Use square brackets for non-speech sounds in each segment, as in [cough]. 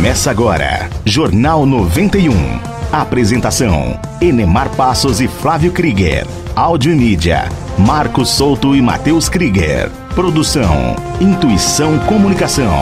Começa agora, Jornal 91. Apresentação: Enemar Passos e Flávio Krieger. Áudio e mídia: Marcos Souto e Matheus Krieger. Produção: Intuição Comunicação.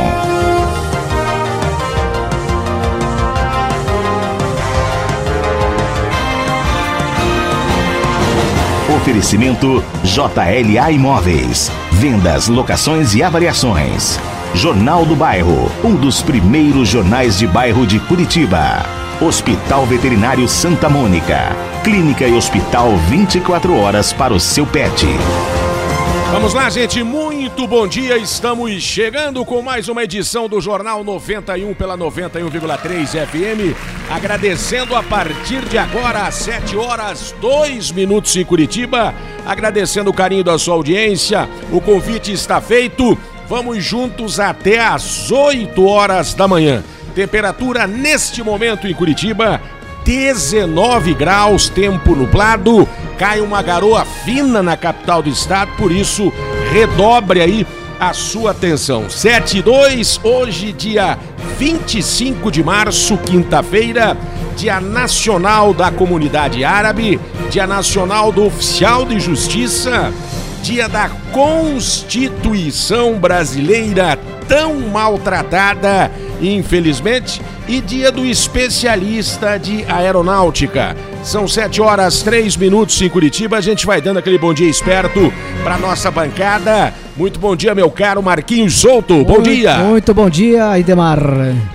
Oferecimento JLA Imóveis. Vendas, locações e avaliações. Jornal do Bairro, um dos primeiros jornais de bairro de Curitiba. Hospital Veterinário Santa Mônica. Clínica e hospital 24 horas para o seu pet. Vamos lá, gente. Muito bom dia. Estamos chegando com mais uma edição do Jornal 91 pela 91,3 FM. Agradecendo a partir de agora, às 7 horas, 2 minutos em Curitiba. Agradecendo o carinho da sua audiência. O convite está feito. Vamos juntos até às 8 horas da manhã. Temperatura neste momento em Curitiba, 19 graus, tempo nublado. Cai uma garoa fina na capital do estado, por isso redobre aí a sua atenção. 7 e 2, hoje, dia 25 de março, quinta-feira, Dia Nacional da Comunidade Árabe, Dia Nacional do Oficial de Justiça dia da Constituição Brasileira tão maltratada, infelizmente, e dia do especialista de aeronáutica. São 7 horas 3 minutos em Curitiba. A gente vai dando aquele bom dia esperto para nossa bancada. Muito bom dia, meu caro Marquinhos Souto. Bom muito, dia. Muito bom dia, Idemar.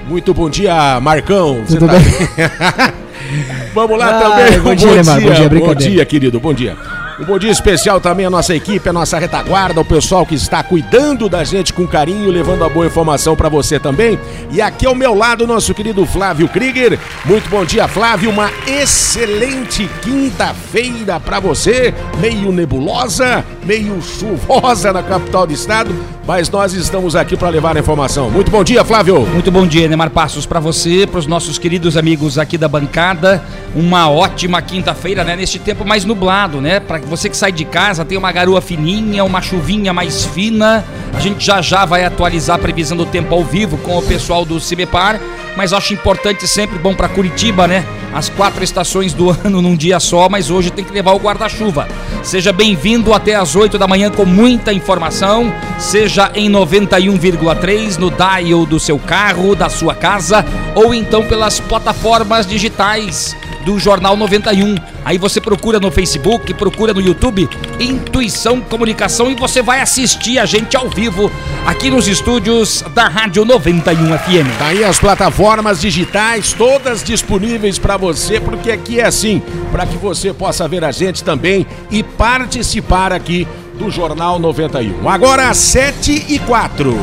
Muito bom dia, Marcão. Tudo tá... bem? [laughs] Vamos lá Ai, também. Bom, bom dia, dia, Bom dia, bom dia, querido. Bom dia. Bom dia especial também à nossa equipe, à nossa retaguarda, o pessoal que está cuidando da gente com carinho, levando a boa informação para você também. E aqui ao meu lado, nosso querido Flávio Krieger. Muito bom dia, Flávio. Uma excelente quinta-feira para você. Meio nebulosa, meio chuvosa na capital do estado, mas nós estamos aqui para levar a informação. Muito bom dia, Flávio. Muito bom dia, Neymar Passos, para você, para os nossos queridos amigos aqui da bancada. Uma ótima quinta-feira, né? Neste tempo mais nublado, né? Para você que sai de casa, tem uma garoa fininha, uma chuvinha mais fina. A gente já já vai atualizar a previsão do tempo ao vivo com o pessoal do Cimepar, mas acho importante sempre bom para Curitiba, né? As quatro estações do [laughs] ano num dia só, mas hoje tem que levar o guarda-chuva. Seja bem-vindo até as 8 da manhã com muita informação, seja em 91,3 no dial do seu carro, da sua casa ou então pelas plataformas digitais do Jornal 91. Aí você procura no Facebook, procura no YouTube Intuição Comunicação e você vai assistir a gente ao vivo aqui nos estúdios da Rádio 91 FM. Tá aí as plataformas digitais todas disponíveis para você, porque aqui é assim, para que você possa ver a gente também e participar aqui do Jornal 91. Agora 7 e 4.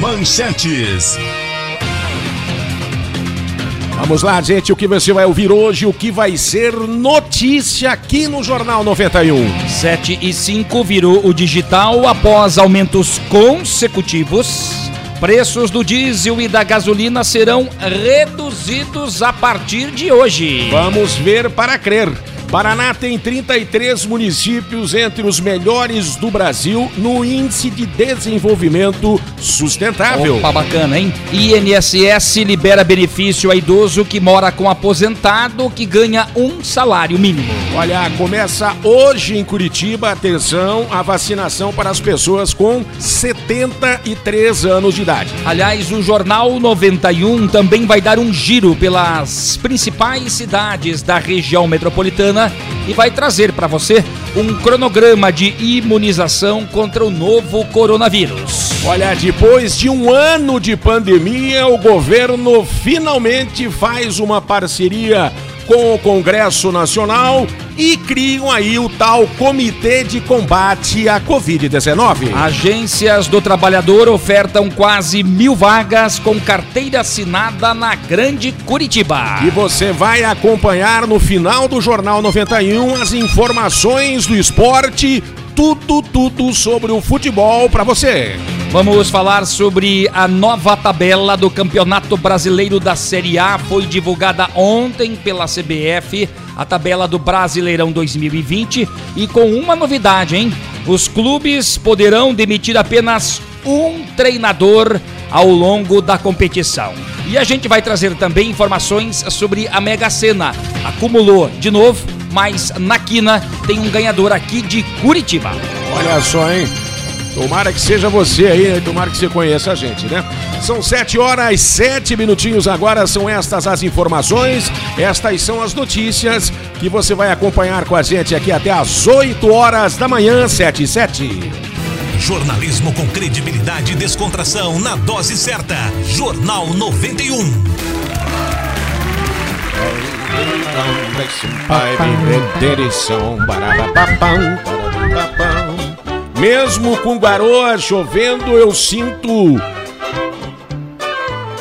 Manchetes. Vamos lá, gente, o que você vai ouvir hoje, o que vai ser notícia aqui no Jornal 91. 7 e 5 virou o digital após aumentos consecutivos. Preços do diesel e da gasolina serão reduzidos a partir de hoje. Vamos ver para crer. Paraná tem 33 municípios entre os melhores do Brasil no Índice de Desenvolvimento Sustentável. Opa, bacana, hein? INSS libera benefício a idoso que mora com aposentado que ganha um salário mínimo. Olha, começa hoje em Curitiba, atenção, a vacinação para as pessoas com 73 anos de idade. Aliás, o Jornal 91 também vai dar um giro pelas principais cidades da região metropolitana e vai trazer para você um cronograma de imunização contra o novo coronavírus. Olha, depois de um ano de pandemia, o governo finalmente faz uma parceria com o Congresso Nacional e criam aí o tal Comitê de Combate à Covid-19. Agências do Trabalhador ofertam quase mil vagas com carteira assinada na Grande Curitiba. E você vai acompanhar no final do Jornal 91 as informações do esporte, tudo, tudo sobre o futebol para você. Vamos falar sobre a nova tabela do Campeonato Brasileiro da Série A. Foi divulgada ontem pela CBF, a tabela do Brasileirão 2020. E com uma novidade, hein? Os clubes poderão demitir apenas um treinador ao longo da competição. E a gente vai trazer também informações sobre a Mega Sena. Acumulou de novo, mas na quina tem um ganhador aqui de Curitiba. Olha só, hein? Tomara que seja você aí, né? tomara que você conheça a gente, né? São sete horas, sete minutinhos agora, são estas as informações, estas são as notícias que você vai acompanhar com a gente aqui até às 8 horas da manhã, sete e sete. Jornalismo com credibilidade e descontração na dose certa. Jornal 91. Mesmo com garoa chovendo, eu sinto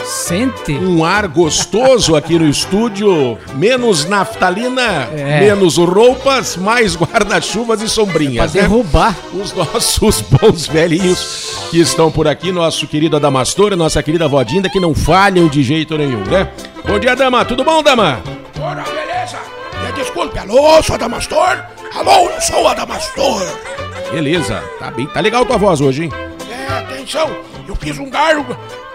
Sente? um ar gostoso aqui no estúdio. Menos naftalina, É. menos roupas, mais guarda-chuvas e Pra sombrinhas. né? derrubar. Os nossos bons velhinhos que estão por aqui, nosso querido Adamastor, nossa querida Vodinda, que não falham de jeito nenhum, né? Bom dia, Dama. Tudo bom, Dama? Desculpe, alô, sou Adamastor? Alô, eu sou Adamastor. Beleza. Tá bem, tá legal tua voz hoje, hein? É, atenção, eu fiz um garo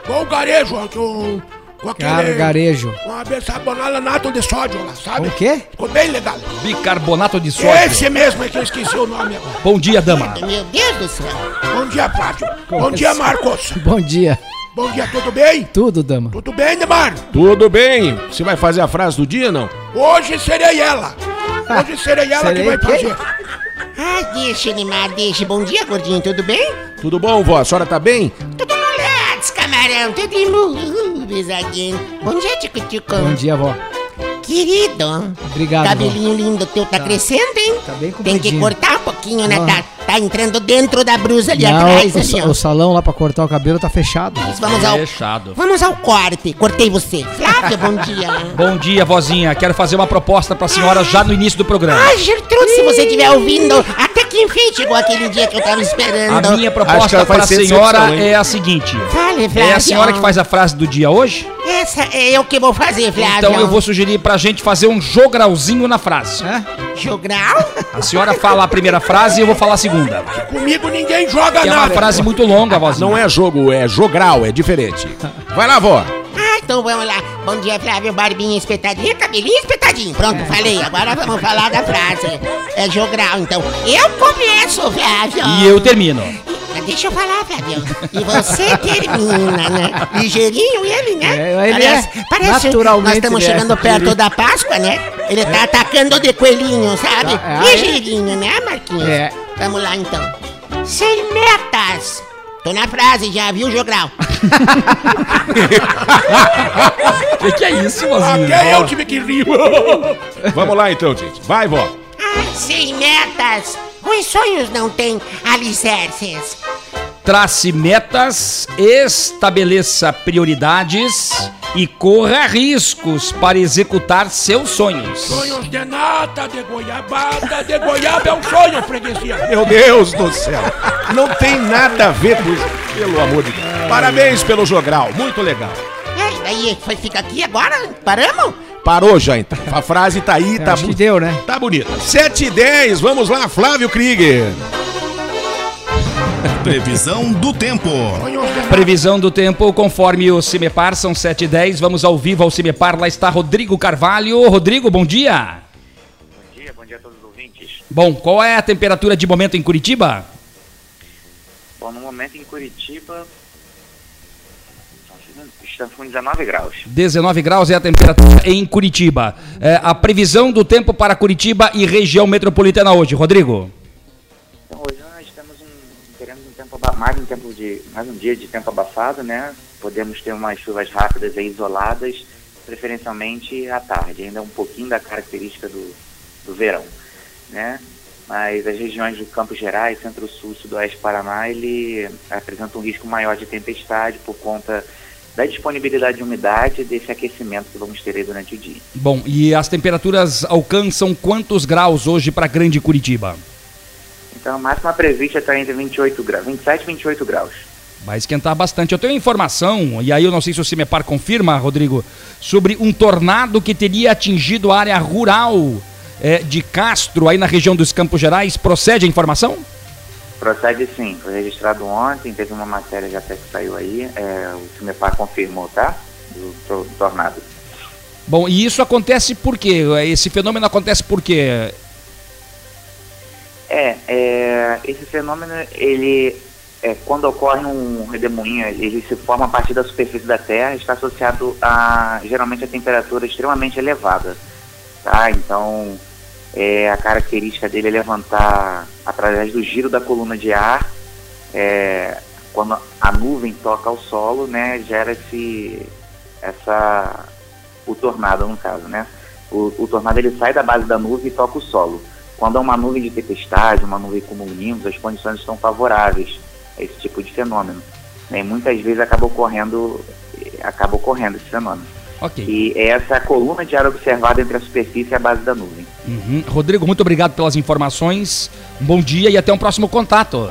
igual o garejo, ó, com, com aquele... Gar, garejo. Com a bicarbonato nato de sódio lá, sabe? O quê? Ficou bem legal. Bicarbonato de sódio. Esse mesmo é que eu esqueci o nome agora. Bom dia, dama. Meu Deus do céu. Bom dia, Flávio. Bom dia, Marcos. Bom dia. Bom dia, tudo bem? Tudo, dama. Tudo bem, Neymar? Tudo bem? Você vai fazer a frase do dia, não? Hoje serei ela. Hoje serei ela que Serei vai quem? fazer. Ai, deixa, Neymar, deixa. Bom dia, gordinho, tudo bem? Tudo bom, vó? A senhora tá bem? Tudo molhados, camarão, tudo imu, pesadinho. Bom dia, Tico-Tico. Bom dia, vó. Querido. Obrigado, Cabelinho lindo teu tá, crescendo, hein? Tá bem Tem que compridinho. cortar um pouquinho, né? Ah. Tá, tá entrando dentro da brusa ali Não, atrás, o, ali, o salão lá pra cortar o cabelo tá fechado. Vamos ao, Fechado. vamos ao corte. Cortei você. Flávia, bom dia. [laughs] Bom dia, vozinha. Quero fazer uma proposta pra senhora já no início do programa. Ai, Gertrude, se você estiver ouvindo, até que enfim chegou aquele dia que eu tava esperando. A minha proposta pra senhora é a seguinte. Fale, É a senhora que faz a frase do dia hoje? Essa é eu que vou fazer, Flávia. Então eu vou sugerir pra gente fazer um jogralzinho na frase. É? Jogral? A senhora fala a primeira frase e eu vou falar a segunda. Comigo ninguém joga Que é nada. uma frase muito longa, vozinha. Não é jogo, é jogral, é diferente. Vai lá, vó. Ah, então vamos lá. Bom dia, Flávio. Barbinha espetadinha, cabelinho espetadinho. Pronto, falei. Agora vamos falar da frase. É jogral, então. Eu começo, Flávio. E eu termino. Deixa eu falar, Flávio. E você termina, né? Ligeirinho ele, né? É, ele é. parece Naturalmente Nós estamos é. chegando perto Ele- da Páscoa, né? Ele tá atacando de coelhinho, sabe? Tá, é. Ligeirinho, né, Marquinhos? É. Vamos lá, então. Sem metas. Tô na frase já, viu, Jogral? [laughs] O que, que é isso, vozinha? Até eu tive que rir. [laughs] Vamos lá então, gente. Vai, vó. Ai, sem metas. Os sonhos não têm alicerces. Trace metas, estabeleça prioridades e corra riscos para executar seus sonhos. Sonhos de nata, de goiabada, de goiaba é um sonho, freguesia. Meu Deus do céu. Não tem nada a ver com isso. Pelo amor de Deus. Parabéns pelo jogral. Muito legal. É, aí, foi, fica aqui agora? Paramos? Parou já, então. A frase tá aí, tá, Acho que bu- deu, né? tá bonita. 7 e 10, vamos lá, Flávio Krieger. [laughs] Previsão do tempo. Previsão do tempo conforme o Cimepar, são 7 e 10 Vamos ao vivo ao Cimepar. Lá está Rodrigo Carvalho. Rodrigo, bom dia. Bom dia, bom dia a todos os ouvintes. Bom, qual é a temperatura de momento em Curitiba? Bom, no momento em Curitiba, estamos com 19 graus. 19 graus é a temperatura em Curitiba. É, a previsão do tempo para Curitiba e região metropolitana hoje, Rodrigo. Teremos um tempo mais um tempo de mais um dia de tempo abafado, né? Podemos ter umas chuvas rápidas e isoladas, preferencialmente à tarde, ainda um pouquinho da característica do, do verão, né? Mas as regiões do Campos Gerais, Centro-Sul, Sudoeste Paraná, ele apresenta um risco maior de tempestade por conta da disponibilidade de umidade desse aquecimento que vamos ter durante o dia. Bom, e as temperaturas alcançam quantos graus hoje para Grande Curitiba? Então a máxima prevista está entre 28 graus, 27 e 28 graus. Vai esquentar bastante. Eu tenho informação, e aí eu não sei se o Cimepar confirma, Rodrigo, sobre um tornado que teria atingido a área rural eh, de Castro, aí na região dos Campos Gerais. Procede a informação? Procede sim, foi registrado ontem, teve uma matéria já até que saiu aí, é, o CIMEPAR confirmou, tá? Do, to- tornado. Bom, e isso acontece por quê? Esse fenômeno acontece por quê? É, é, esse fenômeno, ele, é, quando ocorre um redemoinho, ele se forma a partir da superfície da Terra está associado a, geralmente, a temperatura extremamente elevada, tá? Então, é, a característica dele é levantar através do giro da coluna de ar, é, quando a nuvem toca ao solo, né, gera esse, essa, o tornado no caso, né? O, o tornado ele sai da base da nuvem e toca o solo. Quando é uma nuvem de tempestade, uma nuvem com nimbos, as condições estão favoráveis a esse tipo de fenômeno. né? E muitas vezes acaba ocorrendo, eh, acaba ocorrendo esse fenômeno. Ok. E é essa coluna de ar observada entre a superfície e a base da nuvem. Uhum. Rodrigo, muito obrigado pelas informações. Um bom dia e até um próximo contato.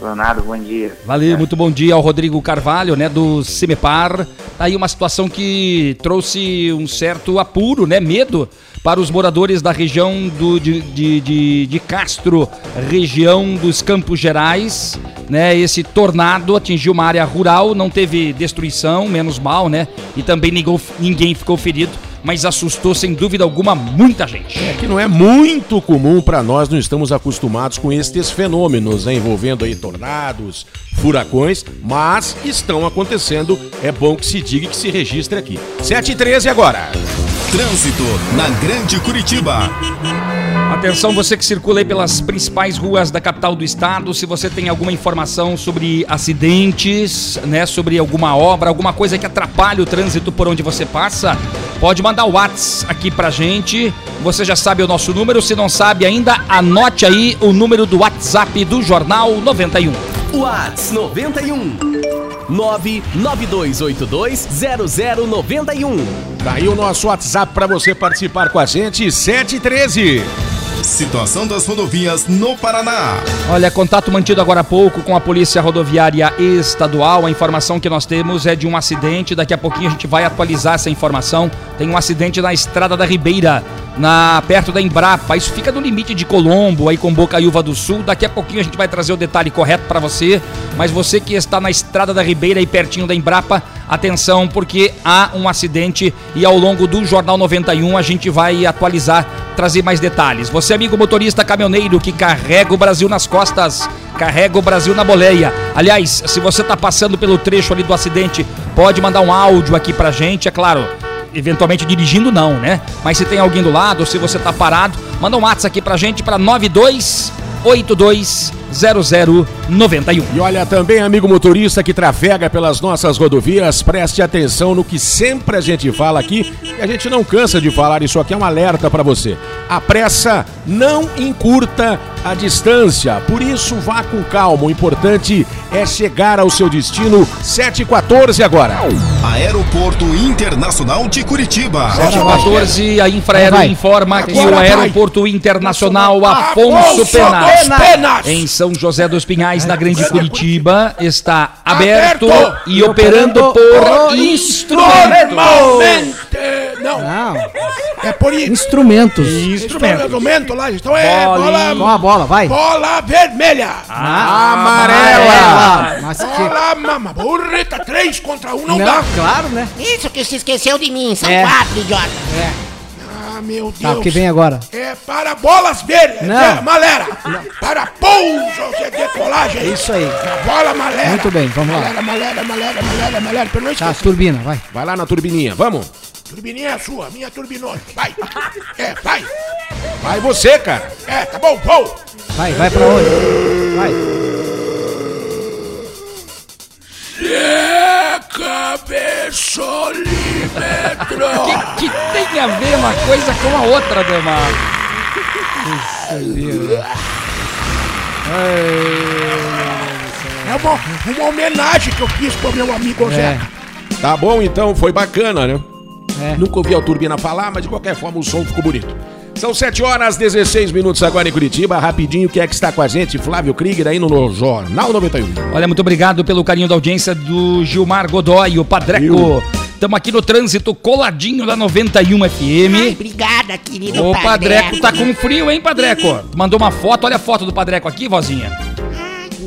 Leonardo, bom dia. Valeu, muito bom dia ao Rodrigo Carvalho, né, do Cimepar. Tá aí uma situação que trouxe um certo apuro, né, medo para os moradores da região do, de, de, de, de Castro, região dos Campos Gerais, né, esse tornado atingiu uma área rural, não teve destruição, menos mal, né, e também ninguém, ninguém ficou ferido, mas assustou sem dúvida alguma muita gente. É que não é muito comum para nós, não estamos acostumados com estes fenômenos, né, envolvendo aí tornados, furacões, mas estão acontecendo. É bom que se diga e que se registre aqui. 7 e 13 agora. Trânsito na Grande Curitiba. Atenção, você que circula aí pelas principais ruas da capital do estado, se você tem alguma informação sobre acidentes, né, sobre alguma obra, alguma coisa que atrapalhe o trânsito por onde você passa, pode mandar o Whats aqui pra gente. Você já sabe o nosso número, se não sabe ainda, anote aí o número do WhatsApp do Jornal 91. Whats 91 992820091. Tá aí o nosso WhatsApp para você participar com a gente, 7 e 13. Situação das rodovias no Paraná. Olha, contato mantido agora há pouco com a Polícia Rodoviária Estadual. A informação que nós temos é de um acidente. Daqui a pouquinho a gente vai atualizar essa informação. Tem um acidente na Estrada da Ribeira, na perto da Embrapa. Isso fica no limite de Colombo, aí com Bocaiúva do Sul. Daqui a pouquinho a gente vai trazer o detalhe correto para você. Mas você que está na Estrada da Ribeira, aí pertinho da Embrapa, atenção, porque há um acidente e ao longo do Jornal 91 a gente vai atualizar, trazer mais detalhes. Você, amigo motorista caminhoneiro que carrega o Brasil nas costas, carrega o Brasil na boleia. Aliás, se você está passando pelo trecho ali do acidente, pode mandar um áudio aqui pra gente, é claro eventualmente dirigindo, não, né? Mas se tem alguém do lado, ou se você tá parado, manda um WhatsApp aqui pra gente para 9282 0091. E olha também, amigo motorista que trafega pelas nossas rodovias, preste atenção no que sempre a gente fala aqui, e a gente não cansa de falar, isso aqui é um alerta para você. A pressa não encurta a distância, por isso vá com calma. O importante é chegar ao seu destino 714 agora. Aeroporto Internacional de Curitiba. 714, a Infraero informa que o Aeroporto Internacional Afonso, Afonso Penas, Penas. São José dos Pinhais, na Grande Curitiba, está aberto, Aberto e operando por instrumento. Normalmente, não. Não, É por isso. instrumentos. Instrumento. Lá, então é. Com bola, a bola, vai. bola vermelha. Amarela. Mas que... Bola mama, burrita, três contra um não, Não, dá. claro, né? Isso que se esqueceu de mim, são É. quatro, idiota. Ah, meu Deus. Tá, o que vem agora? É para bolas verdes, Não. é, malera. Para pouso de decolagem. É isso aí. É bola malera. Muito bem, vamos lá. Malera, malera, malera, malera, malera. Pra não Tá, turbina, vai. Vai lá na turbininha, vamos. Turbininha é sua, minha turbinona. Vai. É, vai. Vai você, cara. É, tá bom, vou. Vai, vai pra onde? Vai. É cabeçolímetro. [laughs] Que, que tem a ver uma coisa com a outra, Demar? É uma, uma homenagem que eu fiz pro meu amigo É, Zé. Tá bom então, foi bacana, né? é. Nunca ouvi a turbina falar, mas de qualquer forma o som ficou bonito. São 7 horas 16 minutos agora em Curitiba. Rapidinho, quem é que está com a gente? Flávio Krieger aí no Jornal 91. Olha, muito obrigado pelo carinho da audiência do Gilmar Godoy, o Padreco. Estamos aqui no trânsito coladinho da 91 Ai, Hum? FM. obrigada, querido O Padreco tá com frio, hein, Padreco? Mandou uma foto, olha a foto do Padreco aqui, vozinha.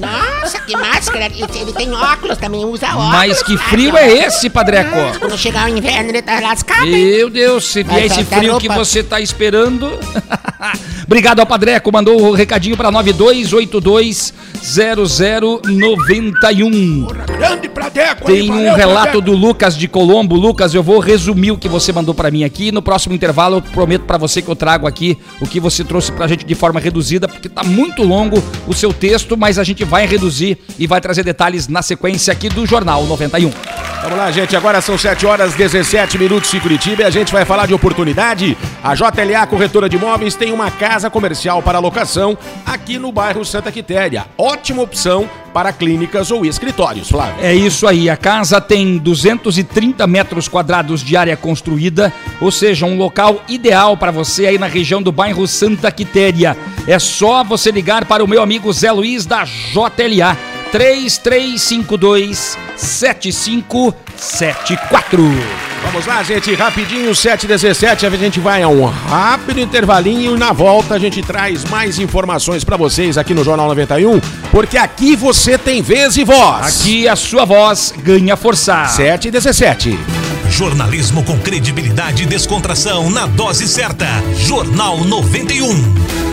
Nossa, que máscara. Ele, tem óculos também, usa óculos. Mas que frio é esse, Padreco? Quando chegar o inverno, ele tá lascado, hein? Meu Deus, se vier esse frio que você tá esperando. [laughs] Obrigado ao Padreco, mandou o recadinho pra 92820091. Grande Pradeco aí, Tem um relato do Lucas de Colombo. Lucas, eu vou resumir o que você mandou pra mim aqui. No próximo intervalo, eu prometo pra você que eu trago aqui o que você trouxe pra gente de forma reduzida, porque tá muito longo o seu texto, mas a gente vai reduzir e vai trazer detalhes na sequência aqui do Jornal 91. Vamos lá, gente. Agora são 7 horas 17 minutos em Curitiba e a gente vai falar de oportunidade. A JLA Corretora de Imóveis tem uma casa comercial para locação aqui no bairro Santa Quitéria. Ótima opção para clínicas ou escritórios, Flávio. É isso aí, a casa tem 230 metros quadrados de área construída, ou seja, um local ideal para você aí na região do bairro Santa Quitéria. É só você ligar para o meu amigo Zé Luiz da JLA 3352 7574. Vamos lá, gente, rapidinho, 7h17, a gente vai a um rápido intervalinho e na volta a gente traz mais informações para vocês aqui no Jornal 91, porque aqui você tem vez e voz. Aqui a sua voz ganha força. 7h17. Jornalismo com credibilidade e descontração na dose certa. Jornal 91.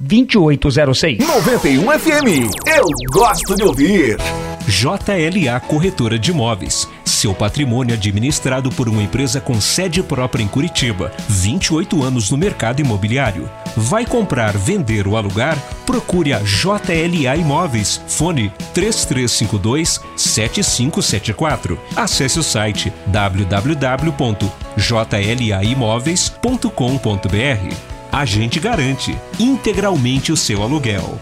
2806. 91 FM. Eu gosto de ouvir. JLA Corretora de Imóveis. Seu patrimônio administrado por uma empresa com sede própria em Curitiba. 28 anos no mercado imobiliário. Vai comprar, vender ou alugar? Procure a JLA Imóveis. Fone 3352 7574. Acesse o site www.jlaimóveis.com.br. A gente garante integralmente o seu aluguel.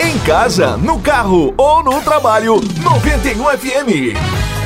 Em casa, no carro ou no trabalho, 91 FM.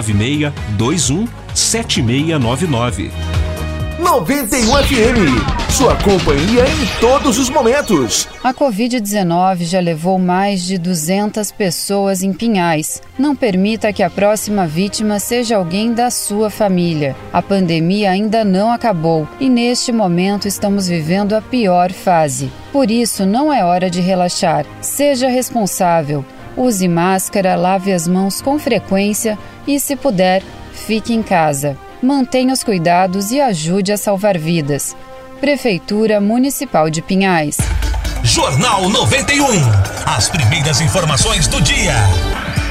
21 7699. 91 FM. Sua companhia em todos os momentos. A Covid-19 já levou mais de 200 pessoas em Pinhais. Não permita que a próxima vítima seja alguém da sua família. A pandemia ainda não acabou e neste momento estamos vivendo a pior fase. Por isso, não é hora de relaxar. Seja responsável. Use máscara, lave as mãos com frequência e, se puder, fique em casa. Mantenha os cuidados e ajude a salvar vidas. Prefeitura Municipal de Pinhais. Jornal 91. As primeiras informações do dia.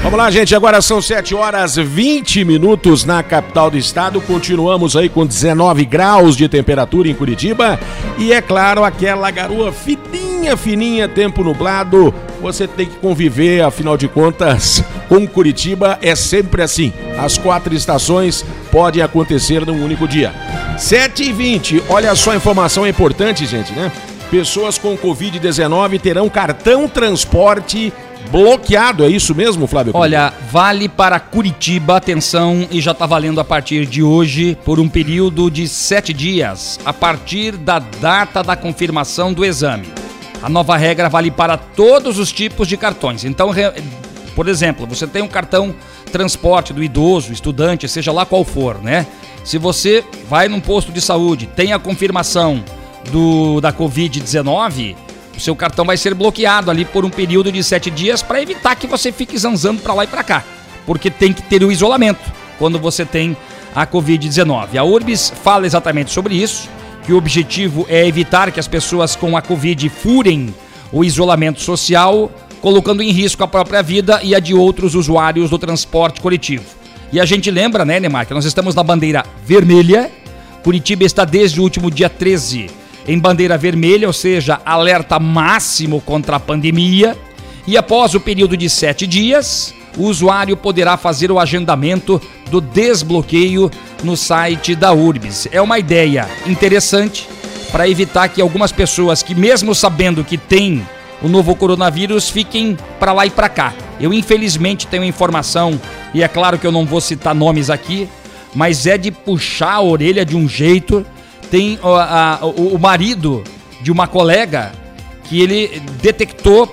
Vamos lá, gente. Agora são 7 horas 20 minutos na capital do estado. Continuamos aí com 19 graus de temperatura em Curitiba. E é claro, aquela garoa fininha, fininha, tempo nublado. Você tem que conviver, afinal de contas, [laughs] com Curitiba é sempre assim. As quatro estações podem acontecer num único dia. 7 e 20 Olha só, a informação é importante, gente, né? Pessoas com Covid-19 terão cartão transporte bloqueado, é isso mesmo, Flávio? Olha, vale para Curitiba, atenção, e já está valendo a partir de hoje por um período de sete dias, a partir da data da confirmação do exame. A nova regra vale para todos os tipos de cartões. Então, por exemplo, você tem um cartão transporte do idoso, estudante, seja lá qual for, né? Se você vai num posto de saúde, tem a confirmação do, da Covid-19, o seu cartão vai ser bloqueado ali por um período de sete dias para evitar que você fique zanzando para lá e para cá. Porque tem que ter o isolamento quando você tem a Covid-19. A Urbis fala exatamente sobre isso que o objetivo é evitar que as pessoas com a Covid furem o isolamento social, colocando em risco a própria vida e a de outros usuários do transporte coletivo. E a gente lembra, né, Neymar, que nós estamos na bandeira vermelha. Curitiba está desde o último dia 13 em bandeira vermelha, ou seja, alerta máximo contra a pandemia. E após o período de sete dias, o usuário poderá fazer o agendamento do desbloqueio no site da URBS. É uma ideia interessante para evitar que algumas pessoas que, mesmo sabendo que tem o novo coronavírus, fiquem para lá e para cá. Eu, infelizmente, tenho informação, e é claro que eu não vou citar nomes aqui, mas é de puxar a orelha de um jeito. Tem o marido de uma colega que ele detectou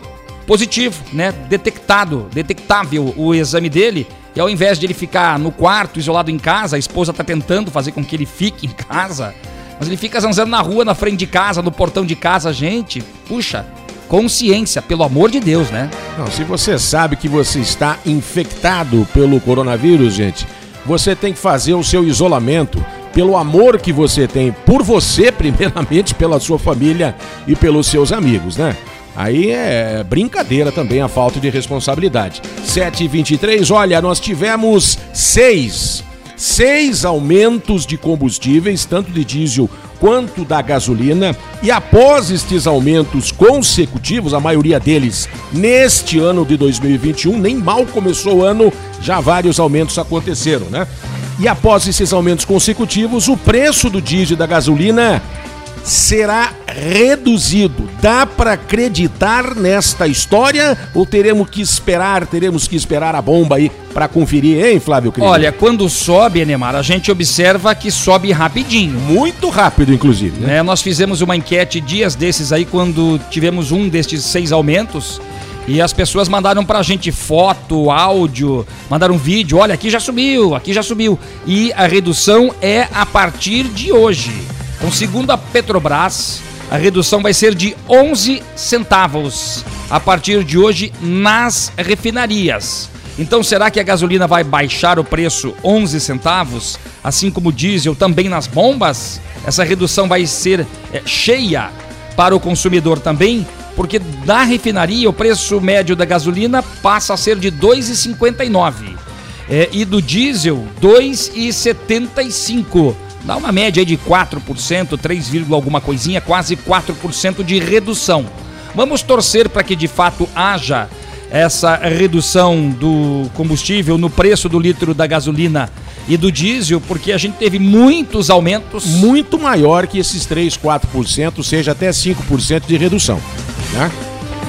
positivo, né? Detectado, detectável o exame dele. E ao invés de ele ficar no quarto, isolado em casa, a esposa está tentando fazer com que ele fique [laughs] em casa, mas ele fica zanzando na rua, na frente de casa, no portão de casa, gente. Puxa, consciência, pelo amor de Deus, né? Não, se você sabe que você está infectado pelo coronavírus, gente, você tem que fazer o seu isolamento pelo amor que você tem por você, [laughs] primeiramente, pela sua família e pelos seus amigos, né? Aí é brincadeira também a falta de responsabilidade. 7h23, olha, nós tivemos seis, seis aumentos de combustíveis, tanto de diesel quanto da gasolina, e após estes aumentos consecutivos, a maioria deles neste ano de 2021, nem mal começou o ano, já vários aumentos aconteceram, né? E após esses aumentos consecutivos, o preço do diesel e da gasolina será reduzido. Dá para acreditar nesta história ou teremos que esperar, teremos que esperar a bomba aí para conferir, hein, Flávio Cris? Olha, quando sobe, Enemar, a gente observa que sobe rapidinho. Muito rápido, inclusive. Né? Nós fizemos uma enquete dias desses aí, quando tivemos um destes seis aumentos. E as pessoas mandaram pra gente foto, áudio, mandaram vídeo. Olha, aqui já subiu, aqui já subiu. E a redução é a partir de hoje. Então, segundo a Petrobras, a redução vai ser de 11 centavos a partir de hoje nas refinarias. Então, será que a gasolina vai baixar o preço 11 centavos, assim como o diesel também nas bombas? Essa redução vai ser é, cheia para o consumidor também, porque da refinaria o preço médio da gasolina passa a ser de 2,59 é, e do diesel 2,75. Dá uma média aí de 4%, 3, alguma coisinha, quase 4% de redução. Vamos torcer para que de fato haja essa redução do combustível no preço do litro da gasolina e do diesel, porque a gente teve muitos aumentos. Muito maior que esses 3, 4%, seja até 5% de redução. Né?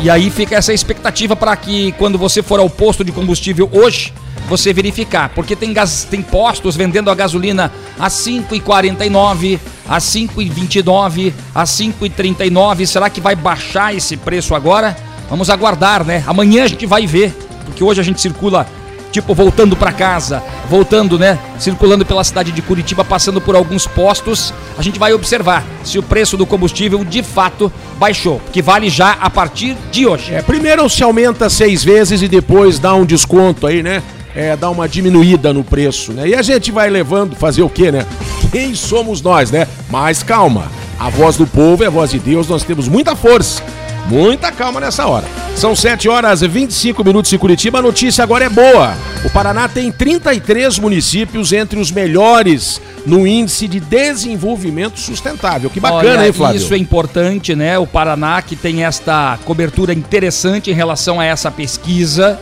E aí fica essa expectativa para que quando você for ao posto de combustível hoje, você verificar, porque tem, gas, tem postos vendendo a gasolina a 5,49, a 5,29, a 5,39. Será que vai baixar esse preço agora? Vamos aguardar, né? Amanhã a gente vai ver, porque hoje a gente circula tipo voltando para casa, voltando, né, circulando pela cidade de Curitiba, passando por alguns postos, a gente vai observar se o preço do combustível de fato baixou, que vale já a partir de hoje. É, primeiro se aumenta seis vezes e depois dá um desconto aí, né? É, dá uma diminuída no preço, né? E a gente vai levando, fazer o quê, né? Quem somos nós, né? Mas calma, a voz do povo é a voz de Deus, nós temos muita força Muita calma nessa hora. São 7 horas e 25 minutos em Curitiba. A notícia agora é boa. O Paraná tem 33 municípios entre os melhores no índice de desenvolvimento sustentável. Que bacana, Olha, hein, Flávio? Isso é importante, né? O Paraná que tem esta cobertura interessante em relação a essa pesquisa.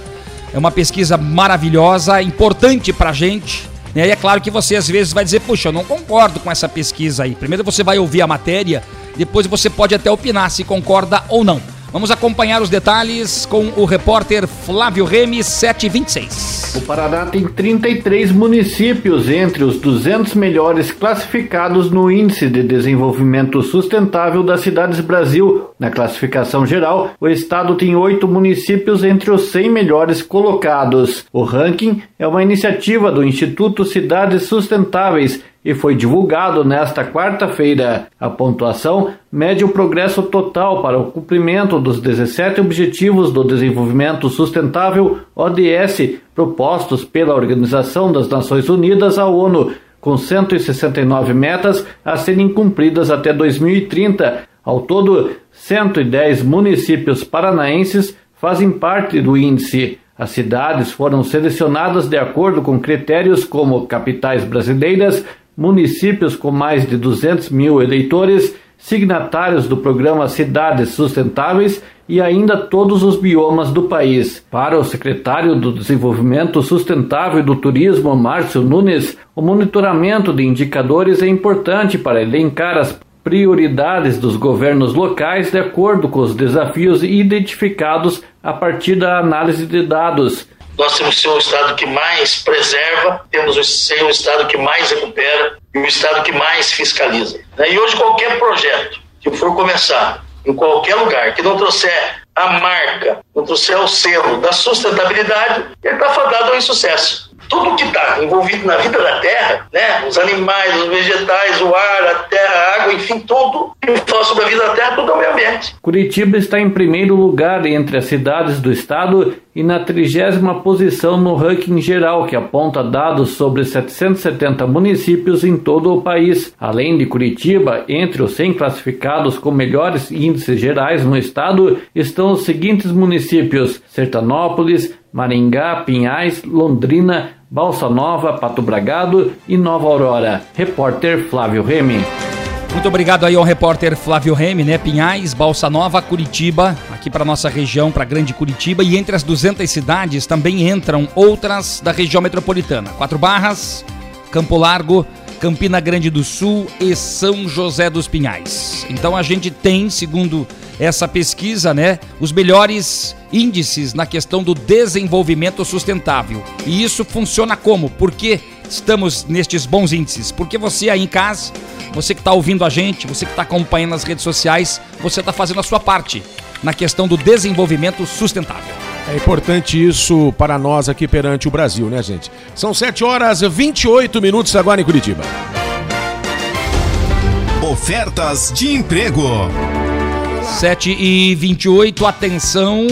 É uma pesquisa maravilhosa, importante pra gente. E aí é claro que você às vezes vai dizer, puxa, eu não concordo com essa pesquisa aí. Primeiro você vai ouvir a matéria depois você pode até opinar se concorda ou não. Vamos acompanhar os detalhes com o repórter Flávio Remy 726. O Paraná tem 33 municípios entre os 200 melhores classificados no Índice de Desenvolvimento Sustentável das Cidades Brasil. Na classificação geral, o estado tem oito municípios entre os 100 melhores colocados. O ranking é uma iniciativa do Instituto Cidades Sustentáveis e foi divulgado nesta quarta-feira. A pontuação mede o progresso total para o cumprimento dos 17 Objetivos do Desenvolvimento Sustentável ODS propostos pela Organização das Nações Unidas, a ONU. com 169 metas a serem cumpridas até 2030. Ao todo, 110 municípios paranaenses fazem parte do índice. As cidades foram selecionadas de acordo com critérios como capitais brasileiras, municípios com mais de 200 mil eleitores, signatários do programa Cidades Sustentáveis e ainda todos os biomas do país. Para o secretário do Desenvolvimento Sustentável e do Turismo, Márcio Nunes, o monitoramento de indicadores é importante para elencar as prioridades dos governos locais de acordo com os desafios identificados a partir da análise de dados. Nós temos que ser um Estado que mais preserva, temos que ser um Estado que mais recupera e um Estado que mais fiscaliza. E hoje, qualquer projeto que for começar em qualquer lugar que não trouxer a marca, não trouxer o selo da sustentabilidade, ele está fadado ao insucesso tudo que está envolvido na vida da Terra, né? Os animais, os vegetais, o ar, a terra, a água, enfim, tudo que fala sobre a vida da Terra, tudo é o meio ambiente. Curitiba está em primeiro lugar entre as cidades do estado e na trigésima posição no ranking geral, que aponta dados sobre 770 municípios em todo o país. Além de Curitiba, entre os 100 classificados com melhores índices gerais no estado estão os seguintes municípios: Sertanópolis, Maringá, Pinhais, Londrina, Balsa Nova, Pato Bragado e Nova Aurora. Repórter Flávio Remy. Muito obrigado aí ao repórter Flávio Remy, né? Pinhais, Balsa Nova, Curitiba, aqui para nossa região, para Grande Curitiba. E entre as 200 cidades também entram outras da região metropolitana: Quatro Barras, Campo Largo, Campina Grande do Sul e São José dos Pinhais. Então a gente tem, segundo essa pesquisa, né, os melhores índices na questão do desenvolvimento sustentável. E isso funciona como? Porque estamos nestes bons índices? Porque você aí em casa, você que está ouvindo a gente, você que está acompanhando nas redes sociais, você está fazendo a sua parte na questão do desenvolvimento sustentável. É importante isso para nós aqui perante o Brasil, né, gente? São 7 horas e 28 minutos agora em Curitiba. Ofertas de emprego. 7 e 28, atenção.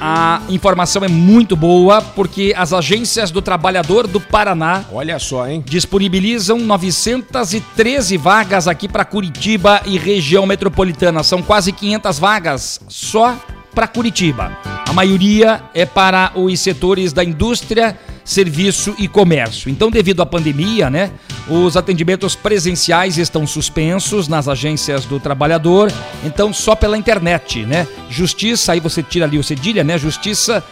A informação é muito boa porque as agências do trabalhador do Paraná, olha só, hein, disponibilizam 913 vagas aqui para Curitiba e região metropolitana. São quase 500 vagas só para Curitiba. A maioria é para os setores da indústria, serviço e comércio. Então, devido à pandemia, né, os atendimentos presenciais estão suspensos nas agências do trabalhador, então só pela internet, né? Justiça, aí você tira ali o cedilha, né? justiça.pr